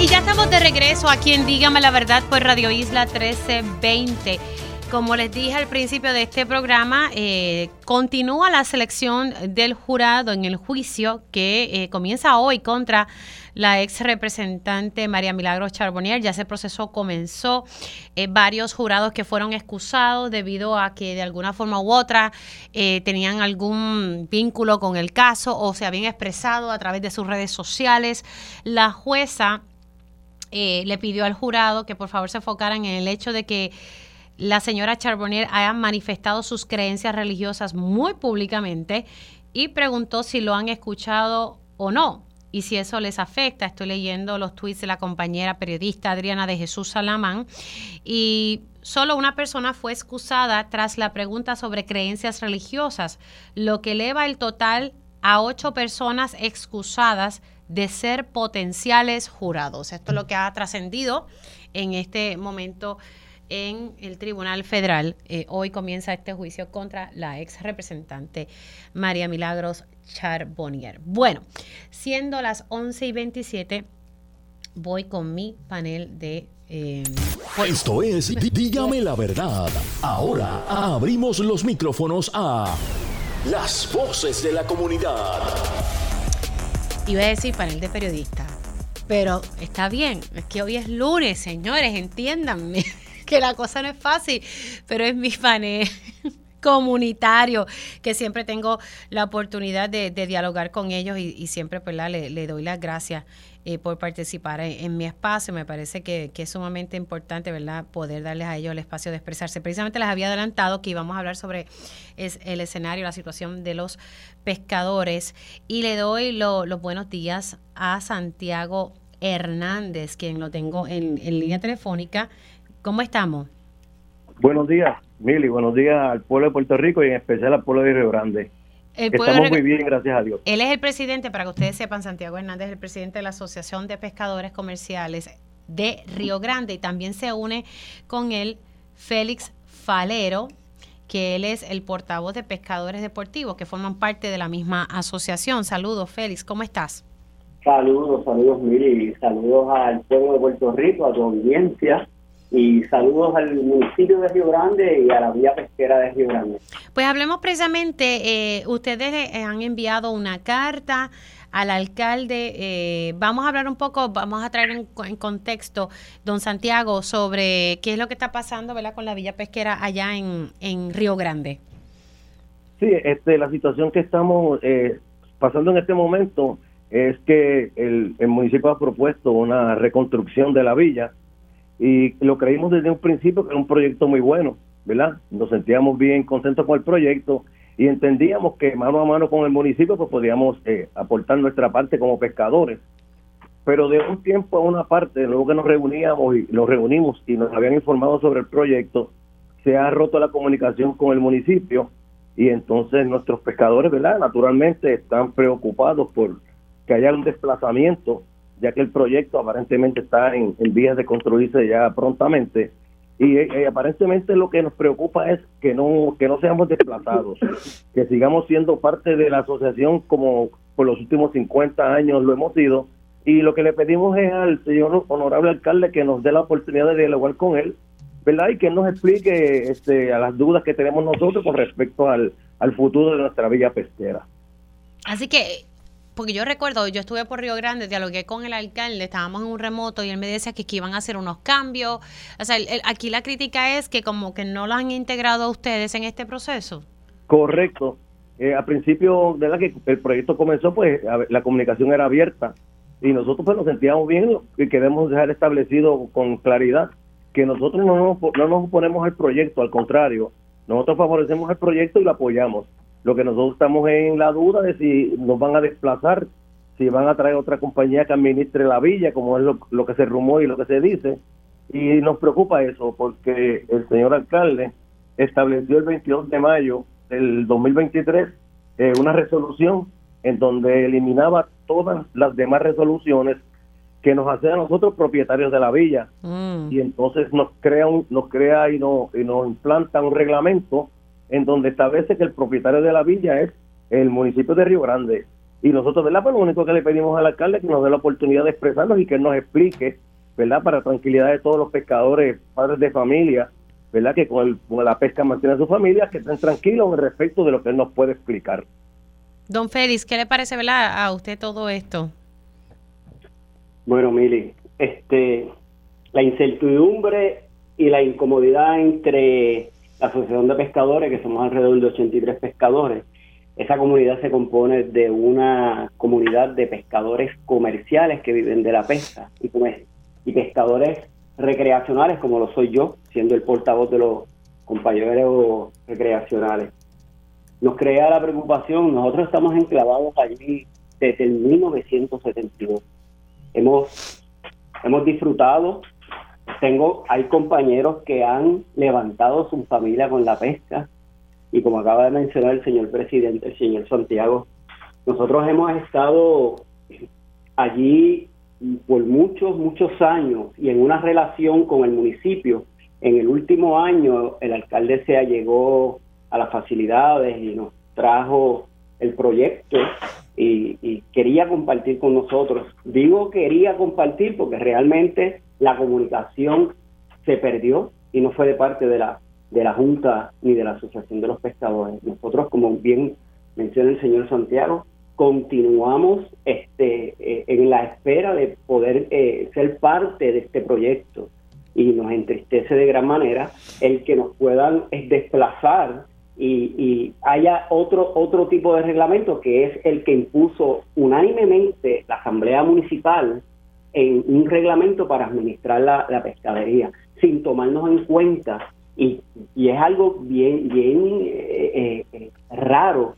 Y ya estamos de regreso aquí en Dígame la verdad por Radio Isla 1320. Como les dije al principio de este programa, eh, continúa la selección del jurado en el juicio que eh, comienza hoy contra la ex representante María Milagros Charbonnier. Ya ese proceso comenzó. Eh, varios jurados que fueron excusados debido a que de alguna forma u otra tenían algún vínculo con el caso o se habían expresado a través de sus redes sociales. La jueza eh, le pidió al jurado que por favor se enfocaran en el hecho de que la señora Charbonnier haya manifestado sus creencias religiosas muy públicamente y preguntó si lo han escuchado o no y si eso les afecta. Estoy leyendo los tweets de la compañera periodista Adriana de Jesús Salamán y solo una persona fue excusada tras la pregunta sobre creencias religiosas, lo que eleva el total a ocho personas excusadas de ser potenciales jurados. Esto es lo que ha trascendido en este momento en el Tribunal Federal. Eh, hoy comienza este juicio contra la ex representante María Milagros Charbonnier. Bueno, siendo las 11 y 27, voy con mi panel de... Eh, Esto es Dígame la verdad. Ahora abrimos los micrófonos a las voces de la comunidad. Iba a decir panel de periodistas, pero está bien, es que hoy es lunes, señores, entiéndanme que la cosa no es fácil, pero es mi panel comunitario, que siempre tengo la oportunidad de, dialogar con ellos y, siempre pues, le, doy las gracias eh, por participar en, mi espacio. Me parece que, es sumamente importante ¿verdad? poder darles a ellos el espacio de expresarse. Precisamente les había adelantado que íbamos a hablar sobre el escenario, la situación de los pescadores y le doy los buenos días a Santiago Hernández, quien lo tengo en, en línea telefónica. ¿Cómo estamos? Buenos días. Mili, buenos días al pueblo de Puerto Rico y en especial al pueblo de Río Grande. Estamos muy bien, gracias a Dios. Él es el presidente, para que ustedes sepan, Santiago Hernández es el presidente de la Asociación de Pescadores Comerciales de Río Grande y también se une con él Félix Falero, que él es el portavoz de pescadores deportivos que forman parte de la misma asociación. Saludos, Félix, ¿cómo estás? Saludos, saludos, Mili, saludos al pueblo de Puerto Rico, a tu audiencia y saludos al municipio de Río Grande y a la vía pesquera de Río Grande. Pues hablemos precisamente, eh, ustedes eh, han enviado una carta al alcalde, eh, vamos a hablar un poco, vamos a traer en, contexto, don Santiago, sobre qué es lo que está pasando ¿verdad? con la villa pesquera allá en, en Río Grande. Sí, este, la situación que estamos pasando en este momento es que el, el municipio ha propuesto una reconstrucción de la villa, y lo creímos desde un principio que era un proyecto muy bueno, ¿verdad? Nos sentíamos bien contentos con el proyecto y entendíamos que mano a mano con el municipio pues podíamos eh, aportar nuestra parte como pescadores. Pero de un tiempo a una parte, luego que nos reuníamos y nos reunimos y nos habían informado sobre el proyecto, se ha roto la comunicación con el municipio y entonces nuestros pescadores, ¿verdad? Naturalmente están preocupados por que haya un desplazamiento ya que el proyecto aparentemente está en, vías de construirse ya prontamente. Y eh, aparentemente lo que nos preocupa es que no que no seamos desplazados, que sigamos siendo parte de la asociación como por los últimos 50 años lo hemos sido. Y lo que le pedimos es al señor honorable alcalde que nos dé la oportunidad de dialogar con él, ¿verdad? Y que nos explique este, a las dudas que tenemos nosotros con respecto al, al futuro de nuestra villa pesquera. Así que porque yo recuerdo, yo estuve por Río Grande, dialogué con el alcalde, estábamos en un remoto y él me decía que, iban a hacer unos cambios. O sea, aquí la crítica es que como que no lo han integrado ustedes en este proceso. Correcto. Eh, a principio de la que el proyecto comenzó, pues la comunicación era abierta y nosotros pues nos sentíamos bien y queremos dejar establecido con claridad que nosotros no nos, no nos oponemos al proyecto, al contrario, nosotros favorecemos el proyecto y lo apoyamos. Lo que nosotros estamos en la duda de si nos van a desplazar, si van a traer otra compañía que administre la villa, como es lo, lo que se rumó y lo que se dice. Y nos preocupa eso, porque el señor alcalde estableció el 22 de mayo del 2023 eh, una resolución en donde eliminaba todas las demás resoluciones que nos hacen a nosotros propietarios de la villa y entonces nos crea un, nos crea y, no, y nos implanta un reglamento en donde establece que el propietario de la villa es el municipio de Río Grande. Y nosotros verdad pues lo único que le pedimos al alcalde es que nos dé la oportunidad de expresarnos y que nos explique verdad para tranquilidad de todos los pescadores padres de familia verdad que con, el, con la pesca mantiene a su familia que estén tranquilos respecto de lo que él nos puede explicar. Don Félix, ¿qué le parece ¿verdad? a usted todo esto? Bueno, Mili, este, la incertidumbre y la incomodidad entre la Asociación de Pescadores, que somos alrededor de 83 pescadores, esa comunidad se compone de una comunidad de pescadores comerciales que viven de la pesca y, pescadores recreacionales, como lo soy yo, siendo el portavoz de los compañeros recreacionales. Nos crea la preocupación, nosotros estamos enclavados allí desde el 1972 hemos, hemos disfrutado. Tengo, hay compañeros que han levantado su familia con la pesca y como acaba de mencionar el señor presidente, el señor Santiago, nosotros hemos estado allí por muchos, muchos años y en una relación con el municipio. En el último año el alcalde se allegó a las facilidades y nos trajo el proyecto y, quería compartir con nosotros. Digo quería compartir porque realmente la comunicación se perdió y no fue de parte de la de la Junta ni de la Asociación de los Pescadores. Nosotros, como bien menciona el señor Santiago, continuamos este, eh, en la espera de poder eh, ser parte de este proyecto y nos entristece de gran manera el que nos puedan desplazar y, haya otro, otro tipo de reglamento que es el que impuso unánimemente la Asamblea Municipal en un reglamento para administrar la, pescadería, sin tomarnos en cuenta. Y, es algo bien, bien eh, eh, raro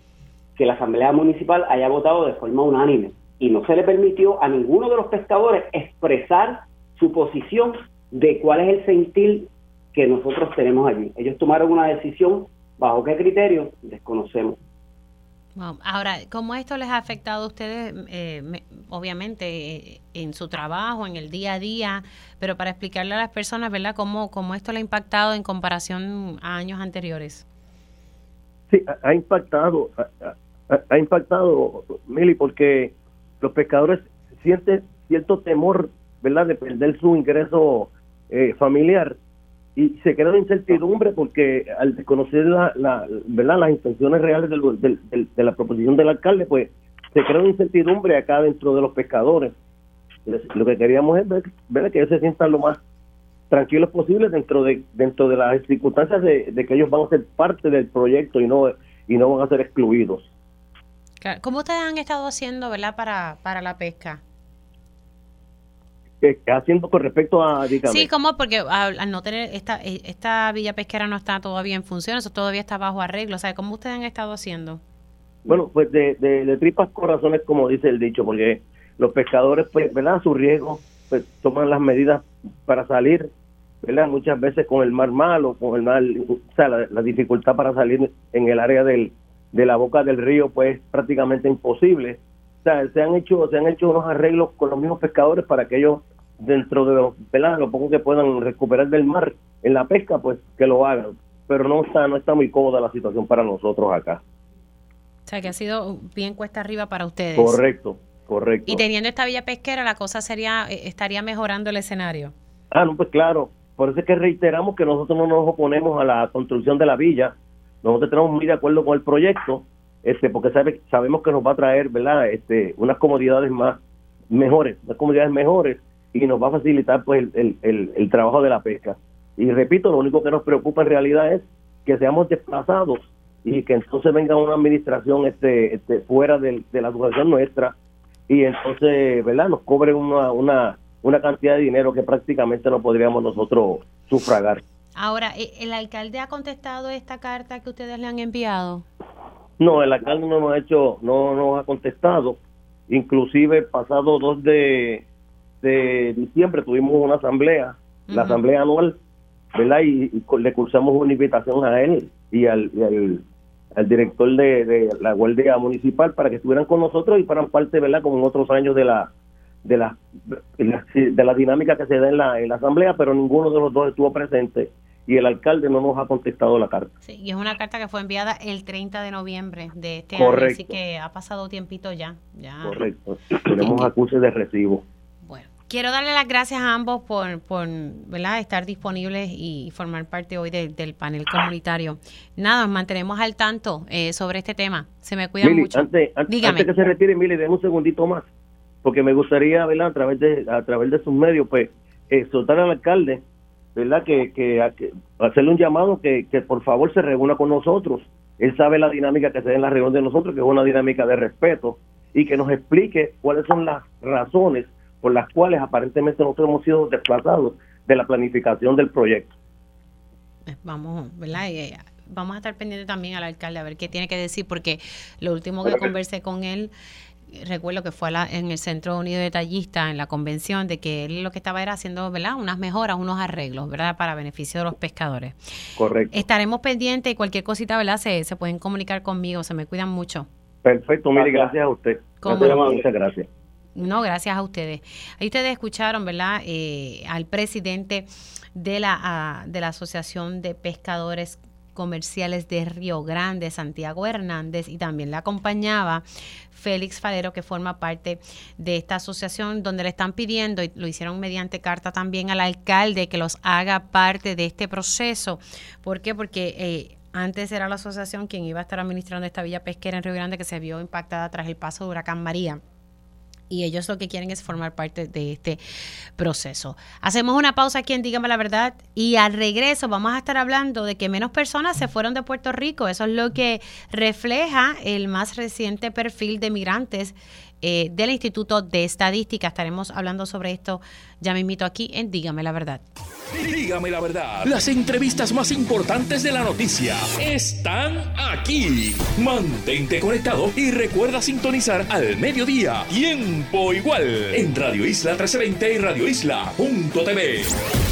que la Asamblea Municipal haya votado de forma unánime y no se le permitió a ninguno de los pescadores expresar su posición de cuál es el sentir que nosotros tenemos allí. Ellos tomaron una decisión ¿Bajo qué criterio? Desconocemos. Ahora, ¿cómo esto les ha afectado a ustedes, eh, obviamente, eh, en su trabajo, en el día a día, pero para explicarle a las personas, ¿verdad?, cómo, cómo esto le ha impactado en comparación a años anteriores. Sí, ha impactado, ha, ha impactado, Mili, porque los pescadores sienten cierto temor, ¿verdad?, de perder su ingreso eh, familiar y se queda en incertidumbre porque al desconocer la, la, ¿verdad? las intenciones reales de la proposición del alcalde, pues se crea una incertidumbre acá dentro de los pescadores. Lo que queríamos es ver, ver que ellos se sientan lo más tranquilos posible dentro de dentro de las circunstancias de, que ellos van a ser parte del proyecto y no y no van a ser excluidos. ¿Cómo ustedes han estado haciendo, verdad, para, para la pesca? Haciendo con respecto a Sí, ¿cómo? Porque al, no tener esta eh, esta villa pesquera no está todavía en función, eso todavía está bajo arreglo, o sea, ¿cómo ustedes han estado haciendo? Bueno, pues de, de, tripas corazones, como dice el dicho, porque los pescadores, pues, ¿verdad? A su riesgo, pues toman las medidas para salir, ¿verdad? Muchas veces con el mar malo, con el mar, o sea, la, dificultad para salir en el área del, de la boca del río, pues prácticamente imposible. O sea, se han hecho, se han hecho unos arreglos con los mismos pescadores para que ellos dentro de los pelados, lo poco que puedan recuperar del mar en la pesca, pues que lo hagan. Pero no está, no está muy cómoda la situación para nosotros acá. O sea, que ha sido bien cuesta arriba para ustedes. Correcto, correcto. Y teniendo esta villa pesquera, la cosa sería, eh, estaría mejorando el escenario. Ah, no, pues claro. Por eso es que reiteramos que nosotros no nos oponemos a la construcción de la villa. Nosotros tenemos muy de acuerdo con el proyecto, este, porque sabe, sabemos que nos va a traer, ¿verdad? Este, unas comodidades más mejores, unas comodidades mejores y nos va a facilitar pues el, el, el, trabajo de la pesca. Y repito, lo único que nos preocupa en realidad es que seamos desplazados y que entonces venga una administración este, este fuera de, de la educación nuestra y entonces, ¿verdad? Nos cobren una, una, una cantidad de dinero que prácticamente no podríamos nosotros sufragar. Ahora, ¿e- ¿el alcalde ha contestado esta carta que ustedes le han enviado? No, el alcalde no nos ha hecho, no nos ha contestado. Inclusive pasado 2 de, de diciembre tuvimos una asamblea, la asamblea anual, ¿verdad? Y, le cursamos una invitación a él y al, y al, al director de, de la Guardia Municipal para que estuvieran con nosotros y fueran parte, ¿verdad? Como en otros años de la de la, de la, de la dinámica que se da en la, en la asamblea, pero ninguno de los dos estuvo presente y el alcalde no nos ha contestado la carta. Sí, y es una carta que fue enviada el 30 de noviembre de este año, así que ha pasado tiempito ya. ya. Correcto. Tenemos acuses de recibo. Quiero darle las gracias a ambos por, por ¿verdad? estar disponibles y formar parte hoy de- del panel comunitario. Nada, nos mantenemos al tanto eh, sobre este tema. Se me cuidan Mili, mucho. Antes, antes, Dígame. antes que se retire, Mili, den un segundito más, porque me gustaría, ¿verdad? A través de, a través de sus medios, pues, exhortar al alcalde, ¿verdad? Que, que hacerle un llamado que, que por favor se reúna con nosotros. Él sabe la dinámica que se da en la reunión de nosotros, que es una dinámica de respeto, y que nos explique cuáles son las razones por las cuales aparentemente nosotros hemos sido desplazados de la planificación del proyecto. Vamos, ¿verdad? Eh, vamos a estar pendientes también al alcalde a ver qué tiene que decir, porque lo último que conversé con él, recuerdo que fue a la- en el Centro Unido de Tallistas, en la convención, de que él lo que estaba era haciendo, ¿verdad? Unas mejoras, unos arreglos, ¿verdad? Para beneficio de los pescadores. Correcto. Estaremos pendientes y cualquier cosita, ¿verdad? Se, se pueden comunicar conmigo, se me cuidan mucho. Perfecto, Mili, gracias a usted. ¿Cómo Gracias? Muchas gracias. No, gracias a ustedes. Ahí ustedes escucharon, ¿verdad? Eh, al presidente de la, ah, de la Asociación de Pescadores Comerciales de Río Grande, Santiago Hernández, y también le acompañaba Félix Falero, que forma parte de esta asociación, donde le están pidiendo, y lo hicieron mediante carta también al alcalde, que los haga parte de este proceso. ¿Por qué? Porque eh, antes era la asociación quien iba a estar administrando esta villa pesquera en Río Grande, que se vio impactada tras el paso de Huracán María y ellos lo que quieren es formar parte de este proceso. Hacemos una pausa aquí en Dígame la Verdad y al regreso vamos a estar hablando de que menos personas se fueron de Puerto Rico. Eso es lo que refleja el más reciente perfil de migrantes eh, del Instituto de Estadística. Estaremos hablando sobre esto ya me invito aquí en Dígame la Verdad. Dígame la verdad. Las entrevistas más importantes de la noticia están aquí. Mantente conectado y recuerda sintonizar al mediodía, tiempo igual, en Radio Isla 1320 y Radio Isla.tv.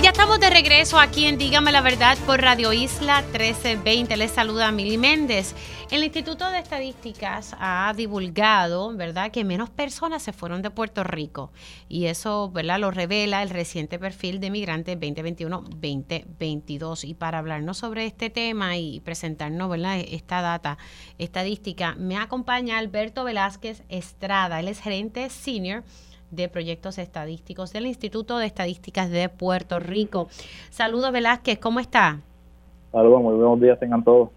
Y ya estamos de regreso aquí en Dígame la Verdad por Radio Isla 1320. Les saluda Mili Méndez. El Instituto de Estadísticas ha divulgado, ¿verdad?, que menos personas se fueron de Puerto Rico. Y eso, ¿verdad?, lo revela el reciente perfil de migrantes 2021-2022. Y para hablarnos sobre este tema y presentarnos, ¿verdad?, esta data estadística, me acompaña Alberto Velázquez Estrada. Él es gerente senior de proyectos estadísticos del Instituto de Estadísticas de Puerto Rico. Saludos Velázquez, ¿cómo está? Saludos, muy buenos días tengan todos.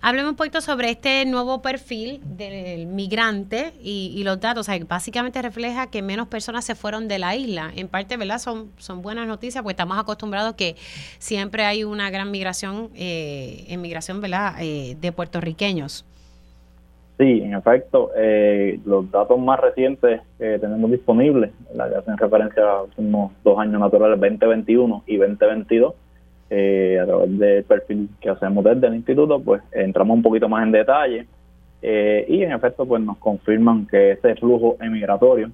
Hábleme un poquito sobre este nuevo perfil del migrante y, y los datos. O sea, básicamente refleja que menos personas se fueron de la isla. En parte, ¿verdad? Son, son buenas noticias porque estamos acostumbrados que siempre hay una gran migración, eh, emigración, ¿verdad? Eh, de puertorriqueños. Sí, en efecto, eh, los datos más recientes que tenemos disponibles, la que hacen referencia a últimos dos años naturales, 2021 y 2022, eh, a través del perfil que hacemos desde el instituto, pues entramos un poquito más en detalle eh, y en efecto pues nos confirman que ese flujo emigratorio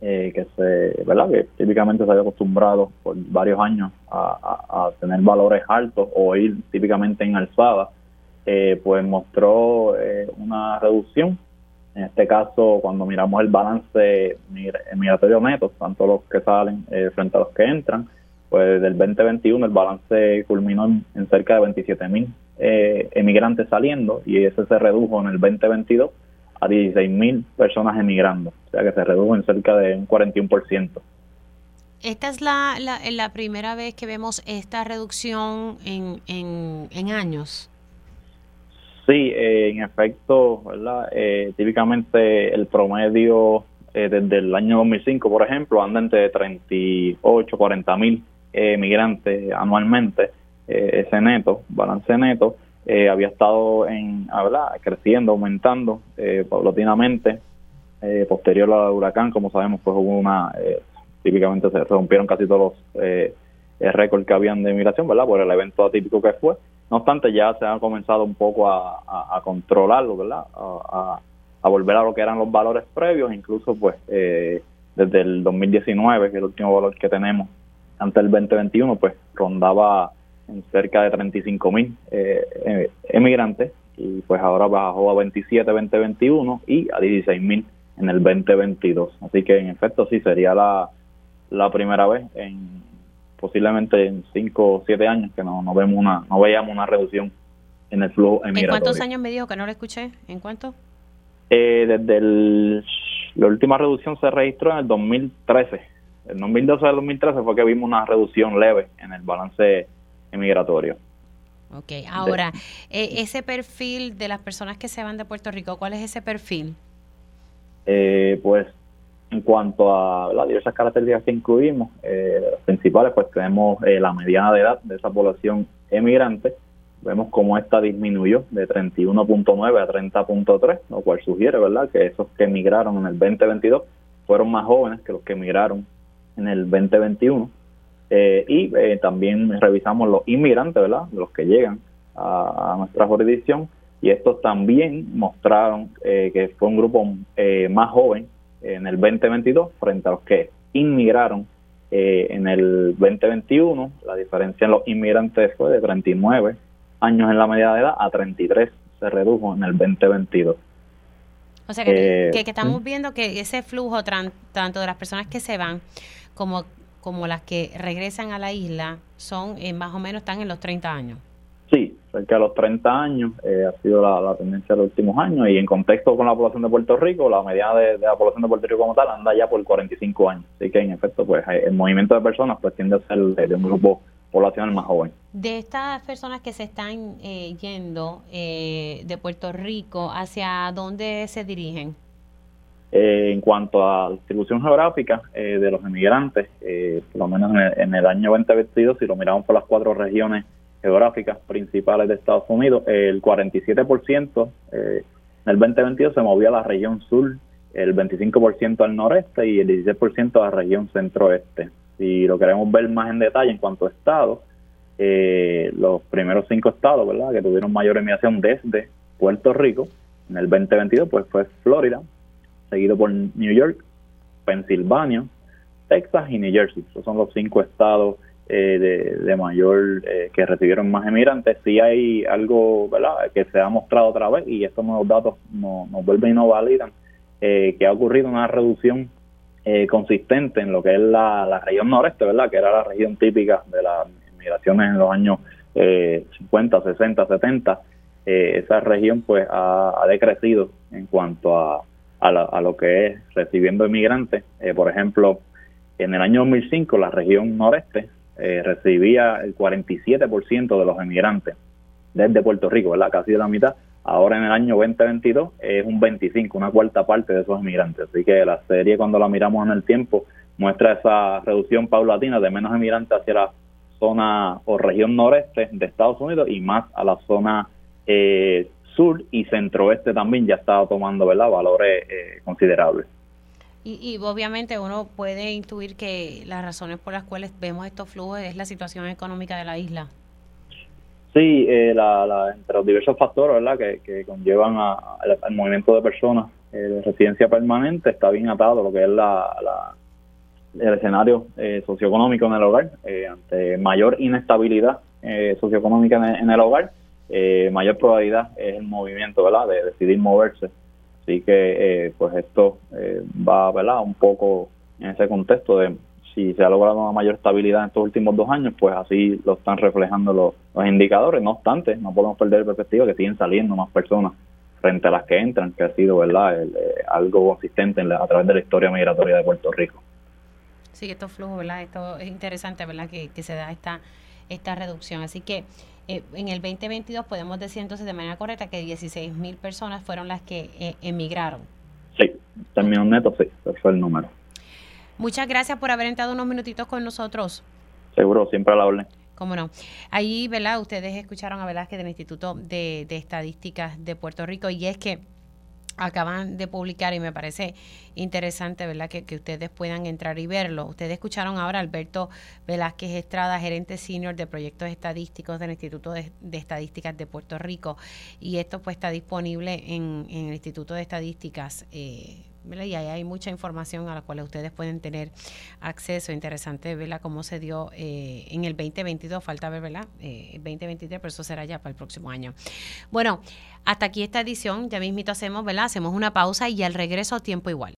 eh, que se, ¿verdad? Que típicamente se había acostumbrado por varios años a, a- a tener valores altos o ir típicamente en alzada, eh, pues mostró eh, una reducción. En este caso, cuando miramos el balance migra- migratorio neto, tanto los que salen eh, frente a los que entran, pues del 2021 el balance culminó en, cerca de 27 mil emigrantes saliendo y ese se redujo en el 2022 a 16 mil personas emigrando, o sea que se redujo en cerca de un 41%. Esta es la, la, la primera vez que vemos esta reducción en, en, en años. Sí, eh, en efecto, ¿verdad? Eh, típicamente el promedio eh, desde el año 2005, por ejemplo, anda entre 38, 40 mil eh, migrantes anualmente, eh, ese neto, balance neto, había estado en, ¿verdad? creciendo, aumentando paulatinamente. posterior al huracán, como sabemos, pues hubo una, típicamente se rompieron casi todos los récords que habían de migración, ¿verdad? Por el evento atípico que fue. No obstante, ya se ha comenzado un poco a, controlarlo, ¿verdad? A, a, volver a lo que eran los valores previos, incluso pues eh, desde el 2019, que es el último valor que tenemos, ante el 2021, pues rondaba en cerca de 35 mil eh, eh, emigrantes y pues ahora bajó a 27 2021 y a 16 mil en el 2022. Así que en efecto sí sería la, la primera vez en posiblemente en 5 o 7 años que no, no, vemos una, no veíamos una reducción en el flujo emigratorio. ¿En cuántos años me dijo que no lo escuché? ¿En cuánto? Eh, desde el, la última reducción se registró en el 2013. El 2012 al 2013 fue que vimos una reducción leve en el balance emigratorio. Ok, ahora, eh, ese perfil de las personas que se van de Puerto Rico, ¿cuál es ese perfil? Eh, pues en cuanto a las diversas características que incluimos, eh, las principales, pues tenemos eh, la mediana de edad de esa población emigrante. Vemos cómo esta disminuyó de 31.9 a 30.3, lo cual sugiere, ¿verdad?, que esos que emigraron en el 2022 fueron más jóvenes que los que emigraron en el 2021. Eh, y eh, también revisamos los inmigrantes, ¿verdad?, los que llegan a, a nuestra jurisdicción, y estos también mostraron que fue un grupo más joven en el 2022 frente a los que inmigraron eh, en el 2021. La diferencia en los inmigrantes fue de 39 años en la media de edad a 33 se redujo en el 2022. O sea que, eh, estamos viendo que ese flujo tanto de las personas que se van como, como las que regresan a la isla son eh, más o menos están en los 30 años. Cerca de los 30 años eh, ha sido la, tendencia de los últimos años y en contexto con la población de Puerto Rico, la mediana de, la población de Puerto Rico como tal anda ya por 45 años. Así que en efecto, pues eh, el movimiento de personas pues tiende a ser de, un grupo poblacional más joven. De estas personas que se están eh, yendo de Puerto Rico, ¿hacia dónde se dirigen? en cuanto a la distribución geográfica de los emigrantes, por lo menos en el, en el año 2022, si lo miramos por las cuatro regiones geográficas principales de Estados Unidos, el 47% eh, en el 2022 se movía a la región sur, el 25% al noreste y el 16% a la región centroeste. Si lo queremos ver más en detalle en cuanto a estados, eh, los primeros cinco estados ¿verdad? que tuvieron mayor emigración desde Puerto Rico en el 2022 pues fue Florida, seguido por New York, Pensilvania, Texas y New Jersey. Esos son los cinco estados eh, de, mayor eh, que recibieron más emigrantes, sí hay algo ¿verdad? que se ha mostrado otra vez y estos nuevos datos nos vuelven y nos validan eh, que ha ocurrido una reducción consistente en lo que es la, región noreste, ¿verdad? que era la región típica de las migraciones en los años 50, 60, 70. esa región pues ha, decrecido en cuanto a, a, lo que es recibiendo emigrantes. por ejemplo, en el año 2005 la región noreste eh, recibía el 47% de los emigrantes desde Puerto Rico, ¿verdad? Casi de la mitad. Ahora en el año 2022 es un 25, una cuarta parte de esos emigrantes. Así que la serie cuando la miramos en el tiempo muestra esa reducción paulatina de menos emigrantes hacia la zona o región noreste de Estados Unidos y más a la zona eh, sur y centroeste también ya está tomando ¿verdad? valores eh, considerables. Y, obviamente uno puede intuir que las razones por las cuales vemos estos flujos es la situación económica de la isla. Sí, eh, la, entre los diversos factores ¿verdad? Que, conllevan al movimiento de personas eh, de residencia permanente está bien atado lo que es la, el escenario eh, socioeconómico en el hogar. Eh, ante mayor inestabilidad socioeconómica en el, en el hogar, mayor probabilidad es el movimiento ¿verdad? de decidir moverse Así que eh, pues esto eh, va ¿verdad? un poco en ese contexto de si se ha logrado una mayor estabilidad en estos últimos dos años, pues así lo están reflejando los, indicadores. No obstante, no podemos perder de perspectiva que siguen saliendo más personas frente a las que entran, que ha sido verdad eh, algo consistente a través de la historia migratoria de Puerto Rico. Sí, estos flujos, ¿verdad? Esto es interesante, ¿verdad? Que, que se da esta, esta reducción. Así que eh, en el 2022 podemos decir entonces de manera correcta que 16 mil personas fueron las que eh, emigraron. Sí, términos netos, sí, ese fue el número. Muchas gracias por haber entrado unos minutitos con nosotros. Seguro, siempre a la orden. Cómo no. Ahí, ¿verdad? Ustedes escucharon a Velázquez del Instituto de, de Estadísticas de Puerto Rico y es que acaban de publicar y me parece interesante, ¿verdad? Que, ustedes puedan entrar y verlo. Ustedes escucharon ahora a Alberto Velázquez Estrada, gerente senior de proyectos estadísticos del Instituto de, de Estadísticas de Puerto Rico y esto pues está disponible en, en el Instituto de Estadísticas. Eh, y ahí hay mucha información a la cual ustedes pueden tener acceso. Interesante verla cómo se dio eh, en el 2022, falta ver, ¿verdad? Eh, 2023, pero eso será ya para el próximo año. Bueno, hasta aquí esta edición, ya mismito hacemos, ¿verdad? Hacemos una pausa y al regreso tiempo igual.